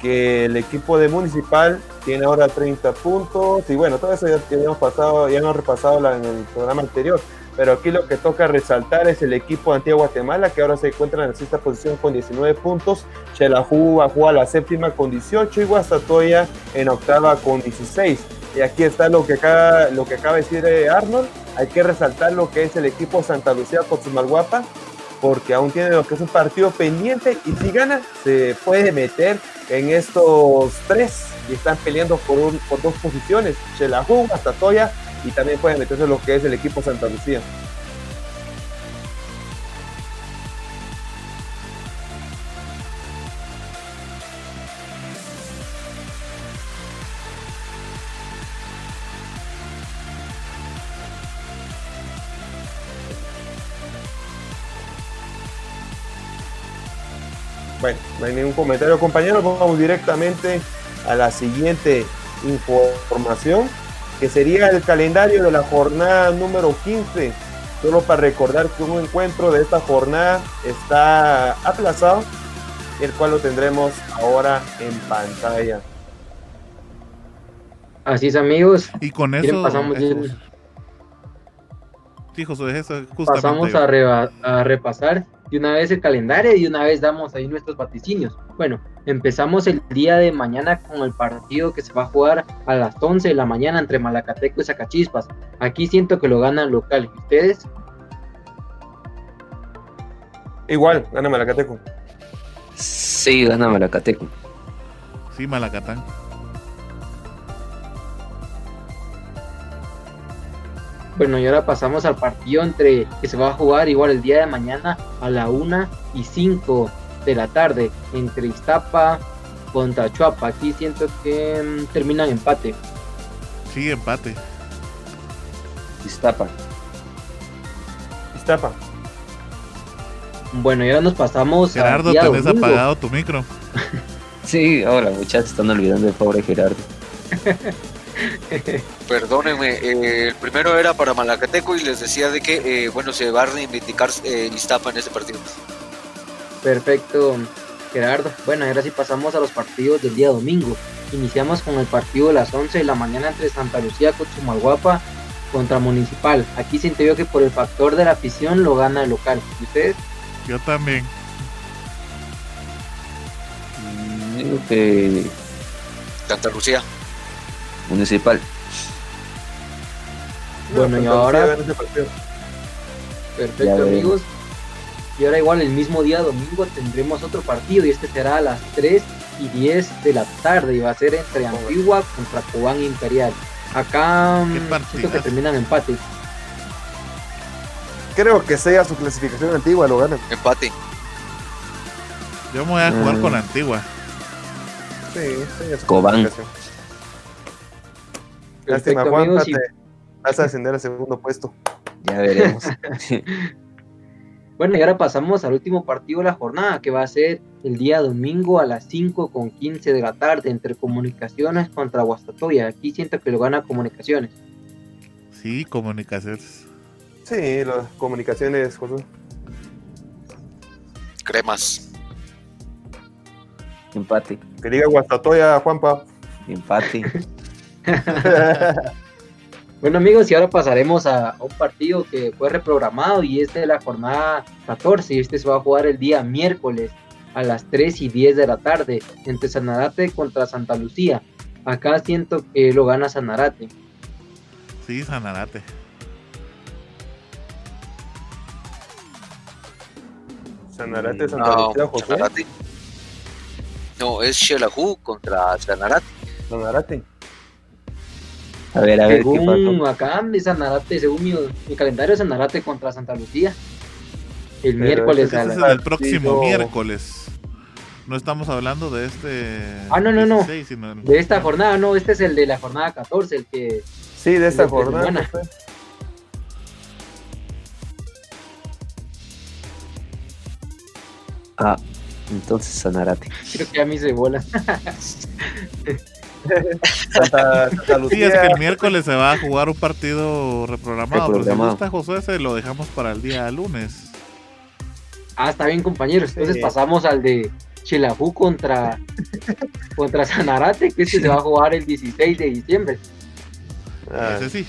que el equipo de Municipal tiene ahora 30 puntos y bueno, todo eso ya, hemos pasado, ya hemos repasado en el programa anterior. Pero aquí lo que toca resaltar es el equipo de Antigua Guatemala, que ahora se encuentra en la sexta posición con 19 puntos. Xelajú bajó a la séptima con 18 y Guastatoya en octava con 16. Y aquí está lo que acaba, lo que acaba de decir eh, Arnold. Hay que resaltar lo que es el equipo Santa Lucía con su Malguapa, porque aún tiene lo que es un partido pendiente y si gana se puede meter en estos tres y están peleando por, un, por dos posiciones, Xelajú, Guastatoya y también pueden meterse lo que es el equipo Santa Lucía. Bueno, no hay ningún comentario, compañeros. Vamos directamente a la siguiente información que sería el calendario de la jornada número 15. Solo para recordar que un encuentro de esta jornada está aplazado, el cual lo tendremos ahora en pantalla. Así es, amigos. Y con eso. Pasamos, a repasar de una vez el calendario y una vez damos ahí nuestros vaticinios. Bueno, empezamos el día de mañana con el partido que se va a jugar a las 11 de la mañana entre Malacateco y Zacachispas. Aquí siento que lo gana el local. ¿Y ustedes? Igual, gana Malacateco. Sí, gana Malacateco. Sí, Malacatán. Bueno, y ahora pasamos al partido entre que se va a jugar igual el día de mañana a la 1 y 5 de la tarde entre Iztapa contra Chuapa. Aquí siento que mm, terminan empate. Sí, empate. Iztapa. Iztapa. Bueno, y ahora nos pasamos Gerardo, al día tenés domingo. apagado tu micro. Sí, ahora muchachos están olvidando del pobre Gerardo. Perdónenme, eh, el primero era para Malacateco y les decía de que, eh, bueno, se va a reivindicar eh, Iztapa en este partido. Perfecto, Gerardo. Bueno, ahora sí pasamos a los partidos del día domingo. Iniciamos con el partido de las 11 de la mañana entre Santa Lucía con Chumalguapa contra Municipal. Aquí siento yo que por el factor de la afición lo gana el local. ¿Y ustedes? Yo también. Mm, Digo que Santa Lucía. Municipal. Bueno, y ahora-. Perfecto, amigos. Y ahora igual el mismo día domingo tendremos otro partido y este será a las 3 y 10 de la tarde y va a ser entre Antigua contra Cobán Imperial. Acá Qué mm, siento que terminan empate. Creo que sea su clasificación antigua, lo ganan. Empate. Yo me voy a jugar Mm. con la antigua. Sí, sí, su Cobán. clasificación. Lástima, Juan, amigos. y- vas a descender al segundo puesto. Ya veremos. Bueno, y ahora pasamos al último partido de la jornada, que va a ser el día domingo a las 5 con 15 de la tarde entre Comunicaciones contra Guastatoya. Aquí siento que lo gana Comunicaciones. Sí, comunicaciones. Sí, las comunicaciones, Josué. Cremas. Empate. Que diga Guastatoya, Juanpa. Empate. Bueno amigos, y ahora pasaremos a, a un partido que fue reprogramado y es de la jornada 14 y este se va a jugar el día miércoles a las 3 y 10 de la tarde entre Sanarate contra Santa Lucía. Acá siento que lo gana Sanarate. Sí, Sanarate. Sanarate, Santa No, Lucía, Josué. Sanarate. No, es Xelajú contra Sanarate. Sanarate. A ver, a ver qué Según pasó. acá de Sanarate, según mi, mi calendario, Sanarate contra Santa Lucía. El Pero miércoles ese Ese es el próximo miércoles. No estamos hablando de este. Ah, no, no, no. 16, sino el- de esta jornada, no, este es el de la jornada 14, el que Sí, de esta de jornada. semana. Josué. Ah, Entonces Sanarate. Creo que a mí se bola. Santa, Santa Sí, Lucía. es que el miércoles se va a jugar un partido reprogramado, pero si gusta José, se lo dejamos para el día lunes. Ah, está bien, compañeros. Entonces Sí. pasamos al de Chilajú contra, contra Sanarate, que este se va a jugar el 16 de diciembre. Ah, Ese sí.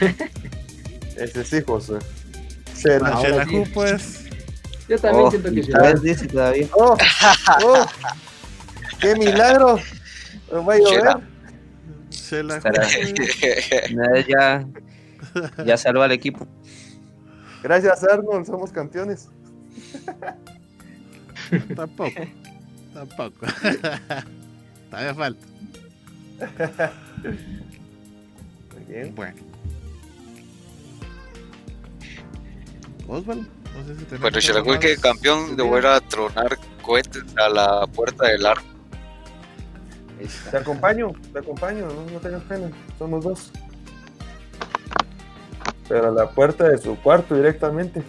ese sí, José. Ahora Xelajú, sí. pues. Yo también Oh, siento que sí. dice todavía. ¡Oh! ¡Oh! ¡Qué milagro! ¿Me va a llover? Nada, ya, ya salva al equipo. Gracias, Arnold. Somos campeones. Tampoco. Tampoco. Todavía falta. Muy bien. Bueno. Osvaldo, no sé si Bueno, que campeón de volver a tronar cohetes a la puerta del arco. Te acompaño, te acompaño, no, tengas pena. Somos dos. Pero a la puerta de su cuarto directamente.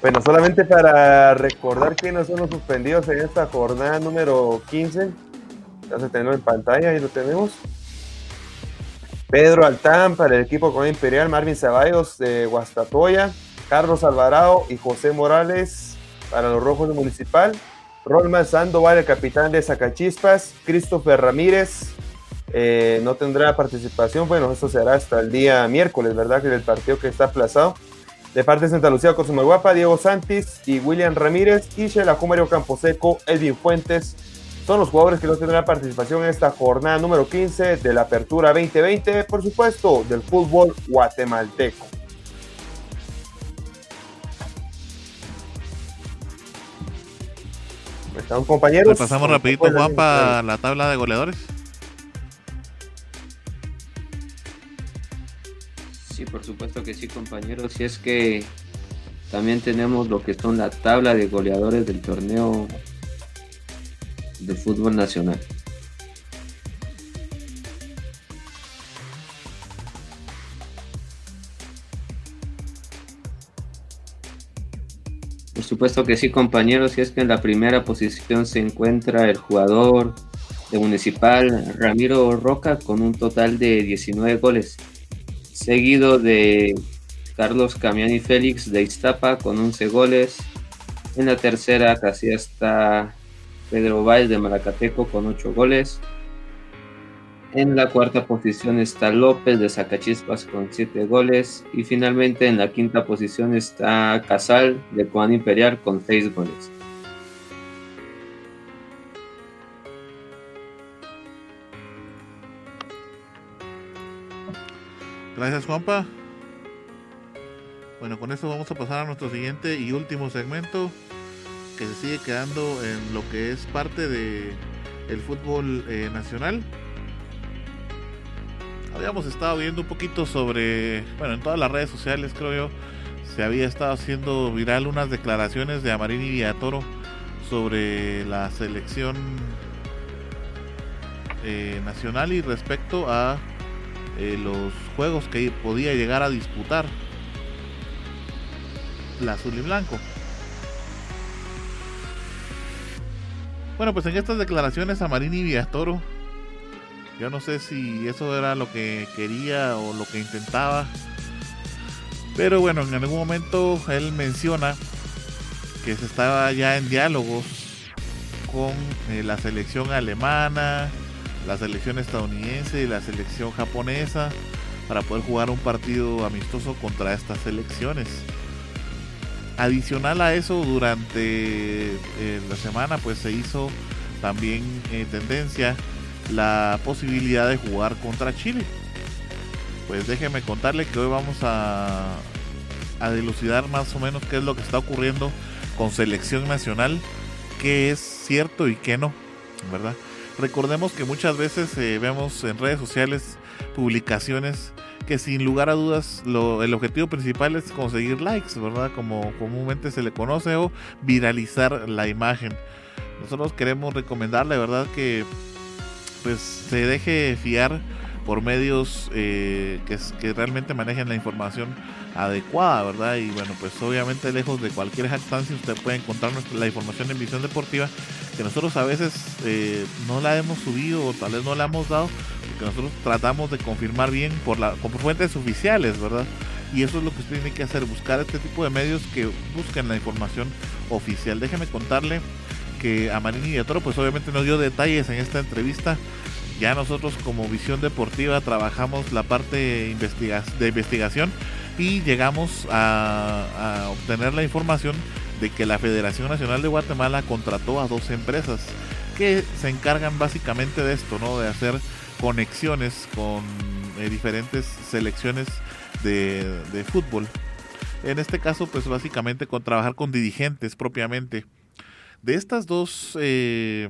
Bueno, solamente para recordar quiénes son los suspendidos en esta jornada número 15. Ya se tenemos en pantalla, ahí lo tenemos. Pedro Altán para el equipo con Imperial, Marvin Ceballos de Guastatoya, Carlos Alvarado y José Morales para los Rojos de Municipal, Rolman Sandoval, el capitán de Zacachispas, Christopher Ramírez, eh, no tendrá participación, bueno, esto será hasta el día miércoles, ¿verdad? Que es el partido que está aplazado. De parte de Santa Lucía, Guapa, Diego Santis y William Ramírez, y Shelajú Mario Camposeco, Edwin Fuentes, son los jugadores que no tendrán participación en esta jornada número 15 de la Apertura 2020, por supuesto, del fútbol guatemalteco. ¿Están compañeros? Repasamos rapidito, Juan, para la tabla de goleadores. Sí, por supuesto que sí, compañeros. Si es que también tenemos lo que son la tabla de goleadores del torneo de fútbol nacional. Por supuesto que sí, compañeros. Si es que en la primera posición se encuentra el jugador de Municipal Ramiro Roca con un total de 19 goles seguido de Carlos Camiani Félix de Iztapa con 11 goles. En la tercera casilla está Pedro Valls de Malacateco con 8 goles. En la cuarta posición está López de Zacachispas con 7 goles. Y finalmente en la quinta posición está Casal de Coan Imperial con 6 goles. Gracias, Juanpa. Bueno, con esto vamos a pasar a nuestro siguiente y último segmento que se sigue quedando en lo que es parte de el fútbol eh, nacional. Habíamos estado viendo un poquito sobre, bueno, en todas las redes sociales creo yo, se había estado haciendo viral unas declaraciones de Amarini Villatoro sobre la selección eh, nacional y respecto a eh, los juegos que podía llegar a disputar la azul y blanco. Bueno, pues en estas declaraciones a Marini Villatoro, yo no sé si eso era lo que quería o lo que intentaba, pero bueno, en algún momento él menciona que se estaba ya en diálogos con eh, la selección alemana, la selección estadounidense y la selección japonesa para poder jugar un partido amistoso contra estas selecciones. Adicional a eso, durante eh, la semana pues se hizo también eh, tendencia la posibilidad de jugar contra Chile. Pues déjeme contarle que hoy vamos a, a dilucidar más o menos qué es lo que está ocurriendo con selección nacional, qué es cierto y qué no, ¿verdad? Recordemos que muchas veces eh, vemos en redes sociales publicaciones que sin lugar a dudas el objetivo principal es conseguir likes, ¿verdad? Como comúnmente se le conoce o viralizar la imagen. Nosotros queremos recomendarle, ¿verdad? Que pues se deje fiar por medios eh, que, que realmente manejen la información adecuada, ¿verdad? Y bueno, pues obviamente lejos de cualquier jactancia usted puede encontrar la información en Visión Deportiva que nosotros a veces eh, no la hemos subido o tal vez no la hemos dado porque nosotros tratamos de confirmar bien por, la, por fuentes oficiales, ¿verdad? Y eso es lo que usted tiene que hacer, buscar este tipo de medios que busquen la información oficial. Déjeme contarle que a Marini Toro pues obviamente nos dio detalles en esta entrevista ya nosotros como visión deportiva trabajamos la parte de investigación y llegamos a, obtener la información de que la Federación Nacional de Guatemala contrató a dos empresas que se encargan básicamente de esto, ¿no? De hacer conexiones con eh, diferentes selecciones de, fútbol. En este caso, pues básicamente con trabajar con dirigentes propiamente. De estas dos eh,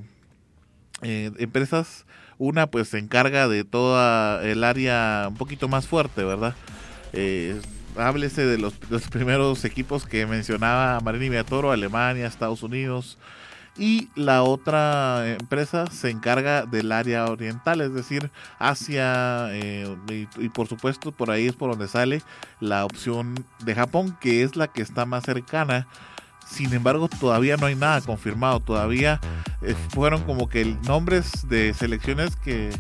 eh, empresas, una pues se encarga de toda el área un poquito más fuerte, ¿verdad? Eh, háblese de los, primeros equipos que mencionaba Marini Viatoro, Alemania, Estados Unidos. Y la otra empresa se encarga del área oriental, es decir, Asia eh, y, por supuesto por ahí es por donde sale la opción de Japón, que es la que está más cercana sin embargo, todavía no hay nada confirmado. Todavía eh, fueron como que nombres de selecciones que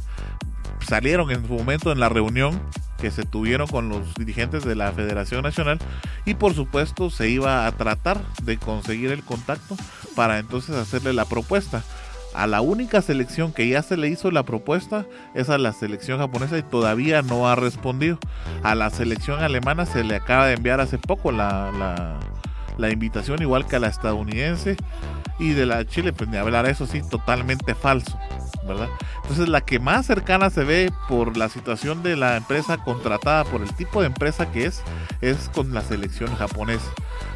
salieron en su momento en la reunión que se tuvieron con los dirigentes de la Federación Nacional y por supuesto se iba a tratar de conseguir el contacto para entonces hacerle la propuesta. A la única selección que ya se le hizo la propuesta es a la selección japonesa y todavía no ha respondido. A la selección alemana se le acaba de enviar hace poco la, la, la invitación, igual que a la estadounidense. Y de la Chile, pues ni hablar, eso sí, totalmente falso, ¿verdad? Entonces la que más cercana se ve por la situación de la empresa contratada, por el tipo de empresa que es, es con la selección japonesa.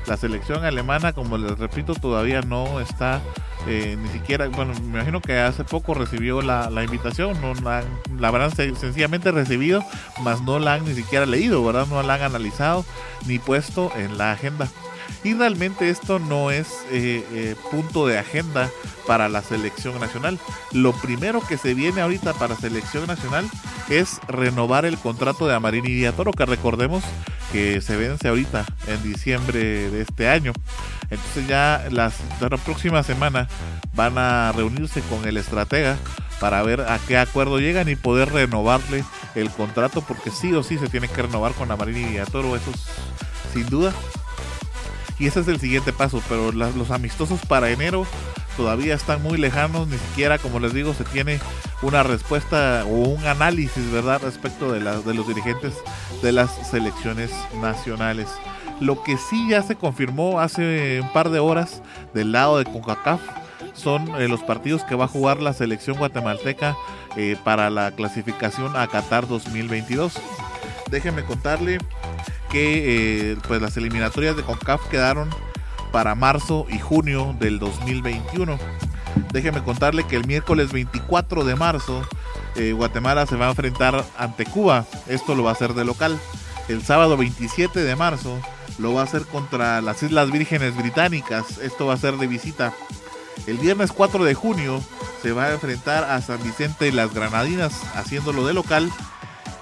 La selección alemana, como les repito, todavía no está eh, ni siquiera, bueno, me imagino que hace poco recibió la, invitación, no la, la habrán sencillamente recibido, mas no la han ni siquiera leído, ¿verdad? No la han analizado ni puesto en la agenda. Y realmente esto no es eh, eh, punto de agenda para la selección nacional. Lo primero que se viene ahorita para selección nacional es renovar el contrato de Amarini y Toro, que recordemos que se vence ahorita en diciembre de este año. Entonces ya las, la próxima semana van a reunirse con el estratega para ver a qué acuerdo llegan y poder renovarle el contrato, porque sí o sí se tiene que renovar con Amarini y Toro, eso es sin duda. Y ese es el siguiente paso, pero los amistosos para enero todavía están muy lejanos, ni siquiera, como les digo, se tiene una respuesta o un análisis, ¿verdad?, respecto de, de los dirigentes de las selecciones nacionales. Lo que sí ya se confirmó hace un par de horas del lado de CONCACAF son eh, los partidos que va a jugar la selección guatemalteca eh, para la clasificación a Qatar 2022. Déjenme contarle que eh, pues las eliminatorias de CONCAF quedaron para marzo y junio del 2021. Déjeme contarle que el miércoles 24 de marzo eh, Guatemala se va a enfrentar ante Cuba. Esto lo va a hacer de local. El sábado 27 de marzo lo va a hacer contra las Islas Vírgenes Británicas. Esto va a ser de visita. El viernes 4 de junio se va a enfrentar a San Vicente y las Granadinas haciéndolo de local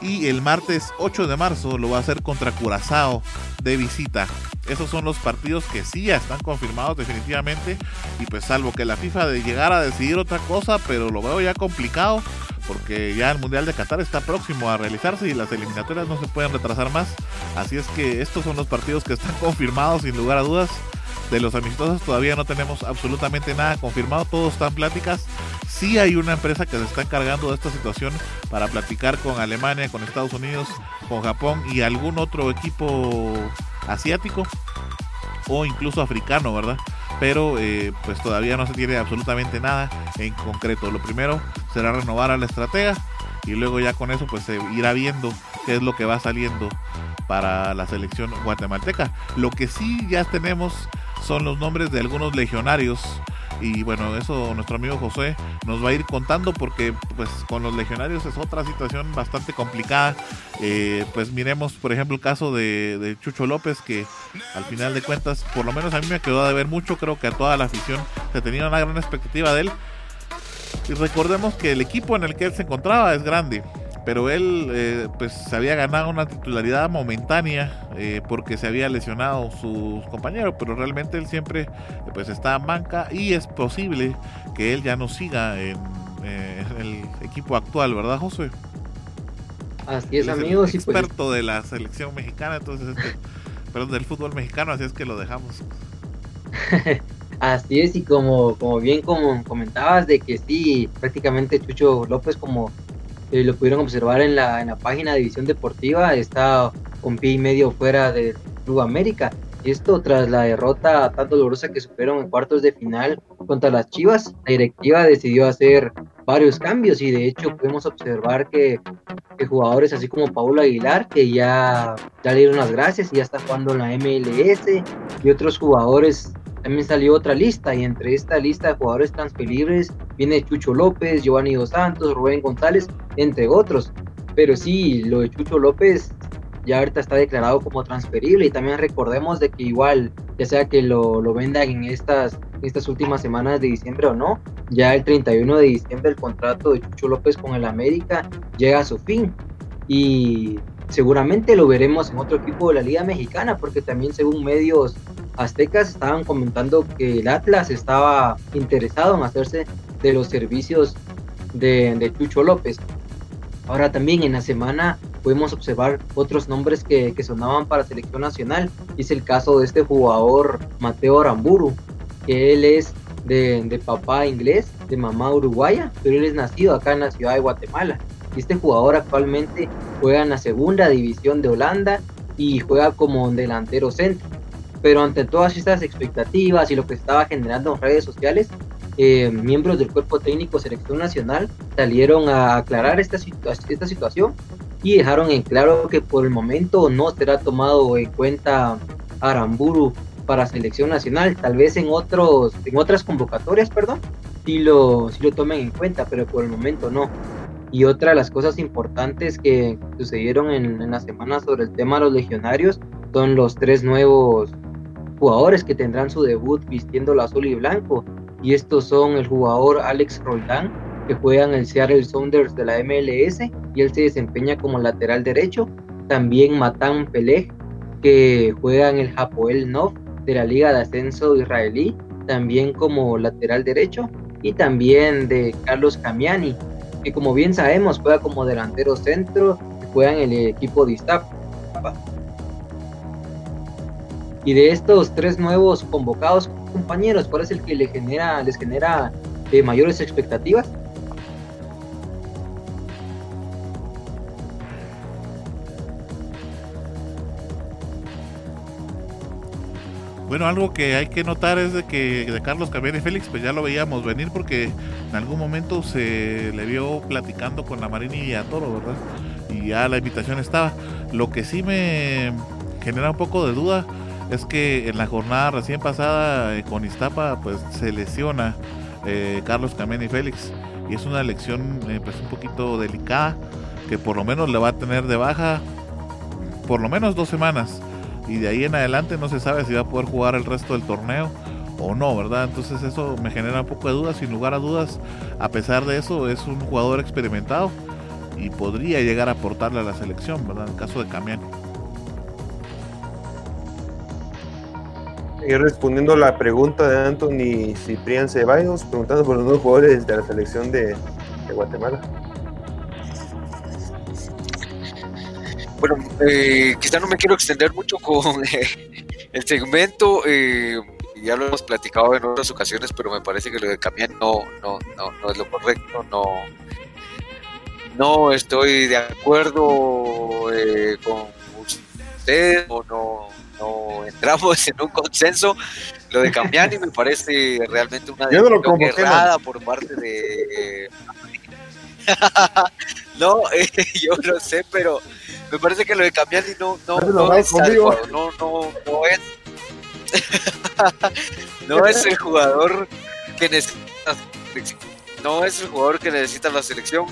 y el martes 8 de marzo lo va a hacer contra Curazao de visita. Esos son los partidos que sí ya están confirmados definitivamente y pues salvo que la FIFA de llegar a decidir otra cosa, pero lo veo ya complicado porque ya el Mundial de Qatar está próximo a realizarse y las eliminatorias no se pueden retrasar más. Así es que estos son los partidos que están confirmados sin lugar a dudas. De los amistosos todavía no tenemos absolutamente nada confirmado, todos están pláticas. Sí hay una empresa que se está encargando de esta situación para platicar con Alemania, con Estados Unidos, con Japón y algún otro equipo asiático o incluso africano, ¿verdad? Pero eh, pues todavía no se tiene absolutamente nada en concreto. Lo primero será renovar a la estratega y luego ya con eso pues se irá viendo qué es lo que va saliendo para la selección guatemalteca. Lo que sí ya tenemos son los nombres de algunos legionarios y bueno, eso nuestro amigo José nos va a ir contando porque pues con los legionarios es otra situación bastante complicada. Eh, pues miremos por ejemplo el caso de, Chucho López que al final de cuentas por lo menos a mí me quedó de ver mucho, creo que a toda la afición se tenía una gran expectativa de él. Y recordemos que el equipo en el que él se encontraba es grande pero él eh, pues se había ganado una titularidad momentánea eh, porque se había lesionado sus compañeros, pero realmente él siempre pues está en banca y es posible que él ya no siga en, eh, el equipo actual, ¿verdad José? Así es, amigos. Pues, experto de la selección mexicana, entonces, este, perdón, del fútbol mexicano, así es que lo dejamos. Así es, y como, como bien como comentabas, de que sí, prácticamente Chucho López, como eh, lo pudieron observar en la, en la página de División Deportiva, está con pie y medio fuera del Club América. Esto tras la derrota tan dolorosa que supieron en cuartos de final contra las Chivas, la directiva decidió hacer varios cambios y de hecho podemos observar que, que jugadores así como Paulo Aguilar, que ya, ya le dieron las gracias y ya está jugando en la MLS, y otros jugadores también salió otra lista y entre esta lista de jugadores transferibles viene Chucho López, Giovanni Dos Santos, Rubén González, entre otros. Pero sí, lo de Chucho López ya ahorita está declarado como transferible y también recordemos de que igual, ya sea que lo, lo vendan en estas, estas últimas semanas de diciembre o no, ya el 31 de diciembre el contrato de Chucho López con el América llega a su fin y seguramente lo veremos en otro equipo de la Liga Mexicana porque también según medios aztecas estaban comentando que el Atlas estaba interesado en hacerse de los servicios de, Chucho López. Ahora también en la semana podemos observar otros nombres que, sonaban para selección nacional. Es el caso de este jugador Mateo Aramburu, que él es de, de, papá inglés, de mamá uruguaya, pero él es nacido acá en la ciudad de Guatemala. Este jugador actualmente juega en la segunda división de Holanda y juega como delantero centro. Pero ante todas estas expectativas y lo que estaba generando en redes sociales, eh, miembros del cuerpo técnico selección nacional salieron a aclarar esta situación y dejaron en claro que por el momento no será tomado en cuenta Aramburu para selección nacional, tal vez en otros en otras convocatorias, perdón, si lo si lo tomen en cuenta, pero por el momento no. Y otra de las cosas importantes que sucedieron en, en la semana sobre el tema de los legionarios son los tres nuevos jugadores que tendrán su debut vistiendo la azul y blanco. Y estos son el jugador Alex Roldán, que juega en el Seattle Sounders de la MLS y él se desempeña como lateral derecho. También Matan Pelej, que juega en el Hapoel Nov de la Liga de Ascenso Israelí, también como lateral derecho. Y también de Carlos Camiani, que como bien sabemos juega como delantero centro, juega en el equipo de Iztapa. Y de estos tres nuevos convocados compañeros, ¿cuál es el que le genera, les genera eh, mayores expectativas? Algo que hay que notar es de que de Carlos Caviar y Félix, pues ya lo veíamos venir porque en algún momento se le vio platicando con la Marini y a Toro, ¿verdad? Y ya la invitación estaba. Lo que sí me genera un poco de duda es que en la jornada recién pasada eh, con Iztapa, pues se lesiona eh, Carlos Caviar y Félix. Y es una elección eh, pues un poquito delicada, que por lo menos le va a tener de baja por lo menos dos semanas y de ahí en adelante no se sabe si va a poder jugar el resto del torneo o no, ¿verdad? Entonces eso me genera un poco de dudas, sin lugar a dudas, a pesar de eso es un jugador experimentado y podría llegar a aportarle a la selección, ¿verdad? En caso de Camián. Y respondiendo a la pregunta de Anthony Ciprián Ceballos, preguntando por los nuevos jugadores de la selección de Guatemala. Bueno, eh, quizá no me quiero extender mucho con eh, el segmento. Eh, ya lo hemos platicado en otras ocasiones, pero me parece que lo de Camián no, no, no, no es lo correcto. No, no estoy de acuerdo eh, con usted o no, no entramos en un consenso. Lo de Camiani me parece realmente una decisión errada por parte de. No, eh, yo lo sé, pero me parece que lo de Camiani no, no, no es adecuado, no, no, no es. no es el jugador que necesita. No es el jugador que necesita la selección.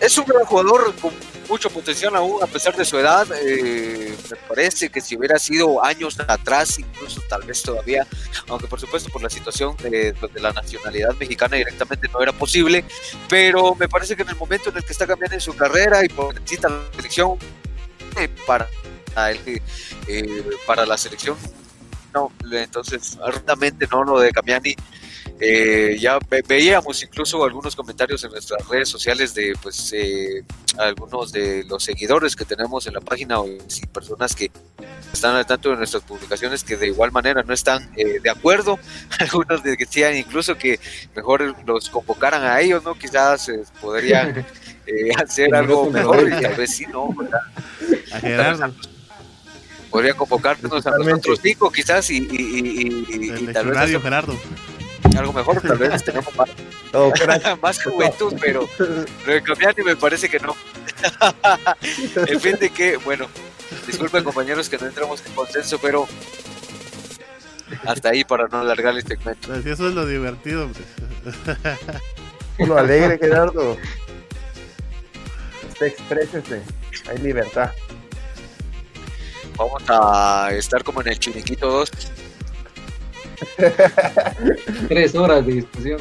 Es un gran jugador, com- mucho potencial aún a pesar de su edad. Eh, me parece que si hubiera sido años atrás, incluso tal vez todavía, aunque por supuesto por la situación de, de la nacionalidad mexicana directamente no era posible, pero me parece que en el momento en el que está cambiando su carrera y por necesita la selección eh, para eh, para la selección no entonces realmente no lo de Camiani eh, ya veíamos incluso algunos comentarios en nuestras redes sociales de pues eh, algunos de los seguidores que tenemos en la página o personas que están al tanto de nuestras publicaciones que de igual manera no están eh, de acuerdo. Algunos decían incluso que mejor los convocaran a ellos no quizás podrían hacer algo mejor y tal vez sí no a Gerardo. Podrían convocarnos a nosotros cinco quizás y, y, y, tal vez Gerardo algo mejor, tal vez tenemos más, más juventud, pero lo de Camiani me parece que no. en fin de que, bueno, disculpen compañeros que no entramos en consenso, pero hasta ahí para no alargar el segmento. Pues eso es lo divertido. lo alegre, Gerardo. Usted exprésese, hay libertad. Vamos a estar como en el Chiniquito 2 Tres horas de discusión.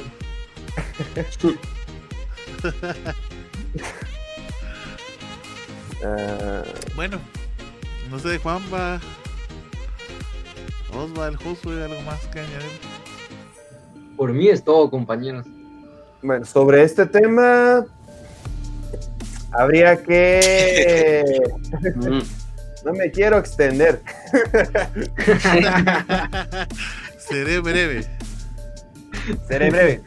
uh, bueno, no sé, Juanpa, Osva, el Josué, algo más que añadir. Por mí es todo, compañeros. Bueno, sobre este tema, habría que. no me quiero extender. Seré breve. Seré breve.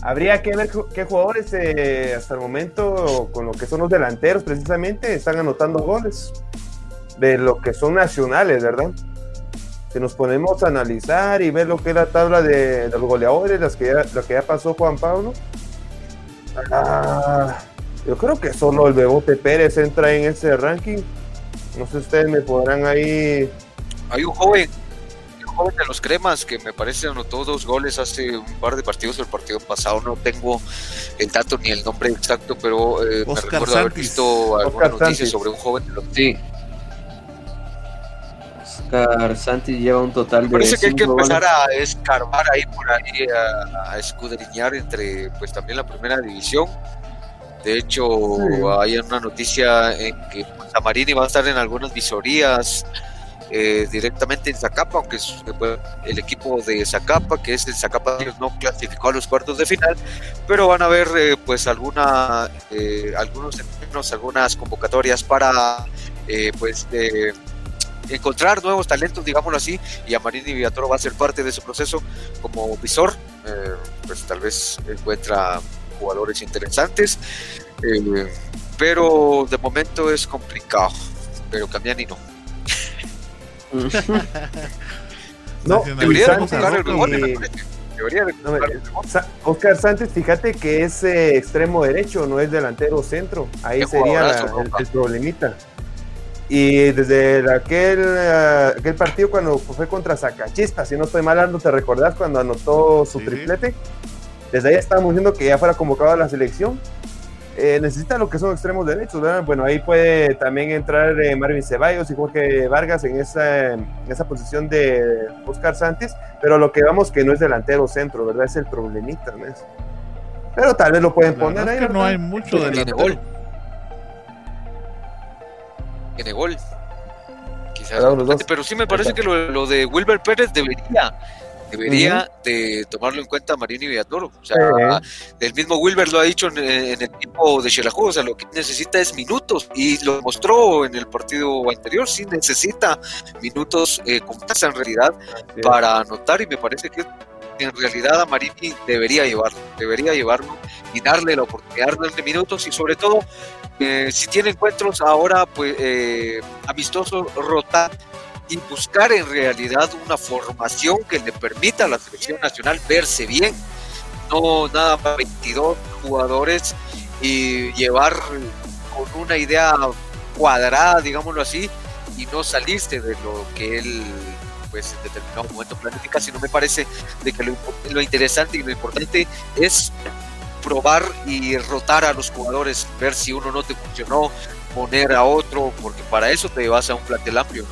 Habría que ver qué jugadores eh, hasta el momento, con lo que son los delanteros precisamente, están anotando goles de lo que son nacionales, ¿verdad? Si nos ponemos a analizar y ver lo que es la tabla de, los goleadores, las que ya, lo que ya pasó Juan Pablo, ah, yo creo que solo el Bebote Pérez entra en ese ranking. No sé, ustedes me podrán ahí. Hay un joven joven de los cremas que me parece anotó dos goles hace un par de partidos el partido pasado no tengo el dato ni el nombre exacto pero eh, me recuerdo haber visto alguna noticia sobre un joven de los sí. Oscar Santi lleva un total de parece que hay que empezar a escarbar ahí por ahí a, escudriñar entre pues también la primera división. De hecho hay una noticia en que Samarini va a estar en algunas visorías eh, directamente en Zacapa, aunque el equipo de Zacapa, que es el Zacapa, no clasificó a los cuartos de final, pero van a haber eh, pues alguna, eh, algunos algunas convocatorias para pues encontrar nuevos talentos, digámoslo así, y Amarini Villatoro va a ser parte de ese proceso como visor, pues tal vez encuentra jugadores interesantes, pero de momento es complicado, pero Camiani no. no, Oscar Sánchez, fíjate que es eh, extremo derecho, no es delantero centro. Ahí sería el, problemita. Y desde aquel, eh, aquel partido cuando fue contra Zacachispa, si no estoy mal, no te recordás cuando anotó su triplete. Desde ahí estábamos viendo que ya fuera convocado a la selección eh, necesita lo que son extremos derechos, ¿verdad? Bueno, ahí puede también entrar eh, Marvin Ceballos y Jorge Vargas en esa, en esa posición de Oscar Santos, pero lo que vamos que no es delantero centro, ¿verdad? Es el problemita, ¿no? Pero tal vez lo pueden poner ahí. no hay mucho de Tiene gol. Tiene gol. Quizás. Pero sí me parece que lo, lo de Wilber Pérez debería debería de tomarlo en cuenta Marini Villatoro. O sea, el mismo Wilber lo ha dicho en, el equipo de Xelajú, o sea, lo que necesita es minutos y lo demostró en el partido anterior, sí necesita minutos eh, con tasa en realidad para anotar y me parece que en realidad a Marini debería llevarlo, debería llevarlo y darle la oportunidad de minutos y sobre todo eh, si tiene encuentros ahora pues eh, amistosos rotar y buscar en realidad una formación que le permita a la selección nacional verse bien, no nada más 22 jugadores y llevar con una idea cuadrada, digámoslo así, y no salirse de lo que él pues en determinado momento planifica, sino me parece de que lo, interesante y lo importante es probar y rotar a los jugadores, ver si uno no te funcionó, poner a otro, porque para eso te vas a un plantel amplio.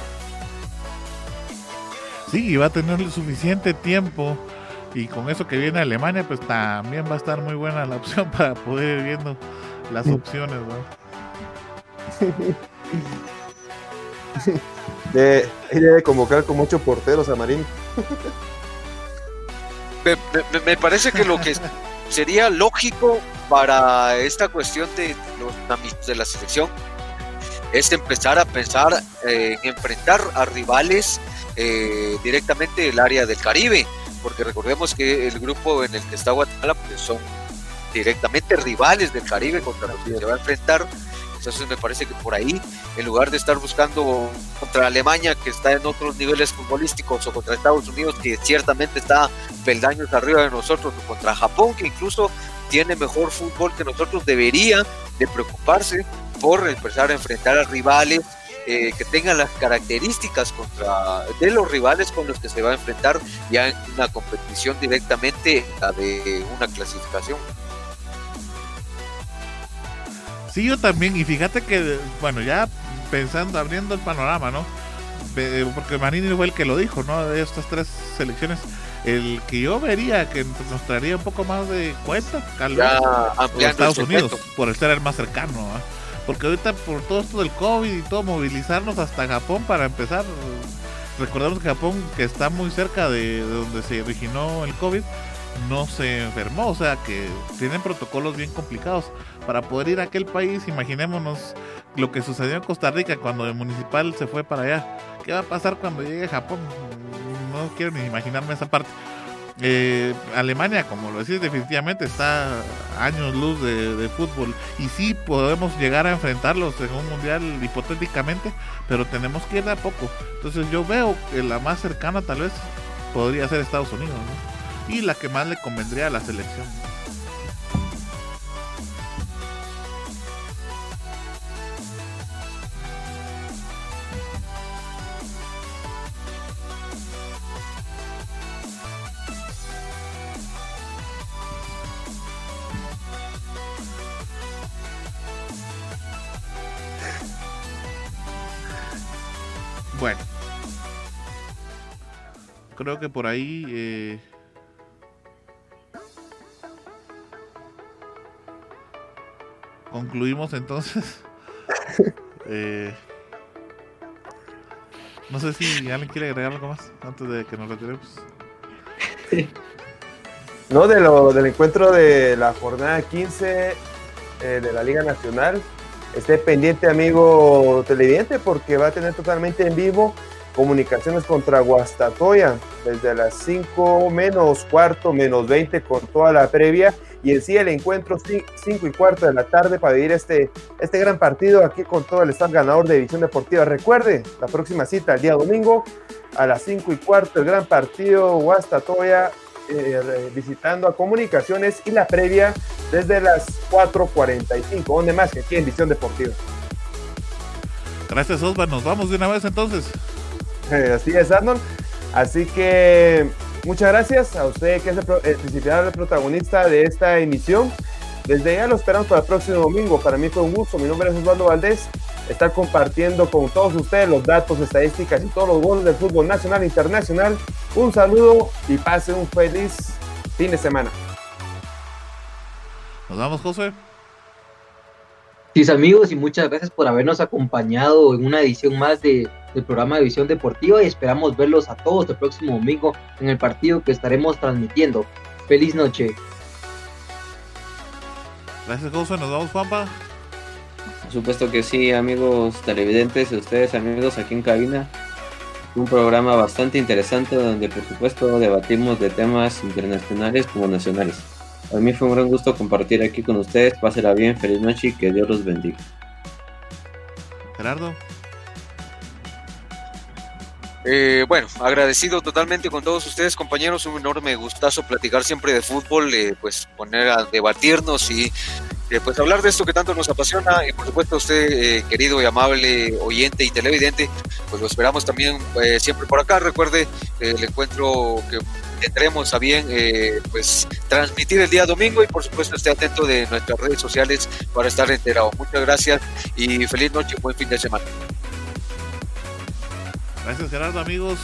Sí, y va a tener suficiente tiempo y con eso que viene Alemania, pues también va a estar muy buena la opción para poder ir viendo las opciones, ¿no? De, debe convocar con ocho porteros a Marín. Me, me- me parece que lo que sería lógico para esta cuestión de los de la selección es empezar a pensar eh, en enfrentar a rivales eh, directamente del área del Caribe, porque recordemos que el grupo en el que está Guatemala pues, son directamente rivales del Caribe contra los que se va a enfrentar. Entonces me parece que por ahí, en lugar de estar buscando contra Alemania, que está en otros niveles futbolísticos, o contra Estados Unidos, que ciertamente está peldaños arriba de nosotros, o contra Japón, que incluso tiene mejor fútbol que nosotros, debería de preocuparse por empezar a enfrentar a rivales eh, que tengan las características contra de los rivales con los que se va a enfrentar ya en una competición directamente la de una clasificación. Sí, yo también, y fíjate que, bueno, ya pensando, abriendo el panorama, ¿no? Porque Marini fue el que lo dijo, ¿no? De estas tres selecciones, el que yo vería que nos traería un poco más de cuenta, Ya ampliando Estados Unidos, por el ser el más cercano, ¿ah? Porque ahorita por todo esto del COVID y todo, movilizarnos hasta Japón para empezar, recordemos que Japón, que está muy cerca de, de donde se originó el COVID, no se enfermó, o sea que tienen protocolos bien complicados. Para poder ir a aquel país, imaginémonos lo que sucedió en Costa Rica cuando el municipal se fue para allá. ¿Qué va a pasar cuando llegue a Japón? No quiero ni imaginarme esa parte. Eh, Alemania, como lo decís, definitivamente está años luz de, de fútbol y sí podemos llegar a enfrentarlos en un mundial hipotéticamente, pero tenemos que ir de a poco. Entonces yo veo que la más cercana tal vez podría ser Estados Unidos y la que más le convendría a la selección. Bueno, creo que por ahí eh, concluimos entonces. Eh, no sé si alguien quiere agregar algo más antes de que nos retiremos. No, de lo, del encuentro de la jornada 15 eh, de la Liga Nacional. Esté pendiente, amigo televidente, porque va a tener totalmente en vivo comunicaciones contra Guastatoya desde las 5 menos cuarto, menos 20 con toda la previa. Y en sí el encuentro 5 y cuarto de la tarde para vivir este, este gran partido aquí con todo el staff ganador de División Deportiva. Recuerde, la próxima cita el día domingo a las 5 y cuarto, el gran partido Guastatoya eh, visitando a Comunicaciones y la previa desde las 4.45, donde más que aquí en Visión Deportiva. Gracias, Osvaldo. Nos vamos de una vez entonces. Así es, Arnold. Así que muchas gracias a usted que es el principal protagonista de esta emisión. Desde ya lo esperamos para el próximo domingo. Para mí fue un gusto. Mi nombre es Osvaldo Valdés. Estar compartiendo con todos ustedes los datos, estadísticas y todos los goles del fútbol nacional e internacional. Un saludo y pase un feliz fin de semana. Nos vamos, José. Sí, amigos, y muchas gracias por habernos acompañado en una edición más de, del programa de Visión Deportiva y esperamos verlos a todos el próximo domingo en el partido que estaremos transmitiendo. Feliz noche. Gracias, José. Nos vamos, Juanpa. Por supuesto que sí, amigos televidentes y ustedes, amigos aquí en cabina. Un programa bastante interesante donde, por supuesto, debatimos de temas internacionales como nacionales. A mí fue un gran gusto compartir aquí con ustedes. Pásela bien, feliz noche y que Dios los bendiga. Gerardo. Eh, bueno, agradecido totalmente con todos ustedes, compañeros. Un enorme gustazo platicar siempre de fútbol, eh, pues poner a debatirnos y eh, pues hablar de esto que tanto nos apasiona. Y por supuesto, usted, eh, querido y amable oyente y televidente, pues lo esperamos también eh, siempre por acá. Recuerde eh, el encuentro que tendremos a bien pues transmitir el día domingo y por supuesto esté atento de nuestras redes sociales para estar enterado. Muchas gracias y feliz noche, buen fin de semana. Gracias Gerardo amigos,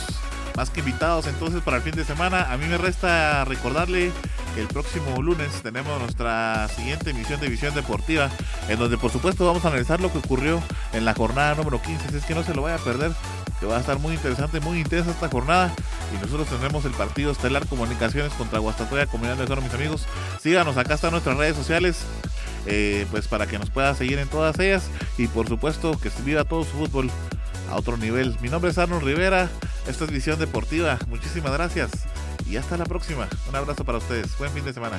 más que invitados entonces para el fin de semana. A mí me resta recordarle que el próximo lunes tenemos nuestra siguiente emisión de Visión Deportiva, en donde por supuesto vamos a analizar lo que ocurrió en la jornada número 15. Así es que no se lo vaya a perder, que va a estar muy interesante, muy intensa esta jornada. Y nosotros tendremos el partido estelar Comunicaciones contra Guastatoya, Comunidad de Oro, mis amigos. Síganos, acá están nuestras redes sociales. Eh, pues para que nos pueda seguir en todas ellas y por supuesto que viva todo su fútbol a otro nivel. Mi nombre es Arnold Rivera, esta es Visión Deportiva, muchísimas gracias y hasta la próxima. Un abrazo para ustedes, buen fin de semana.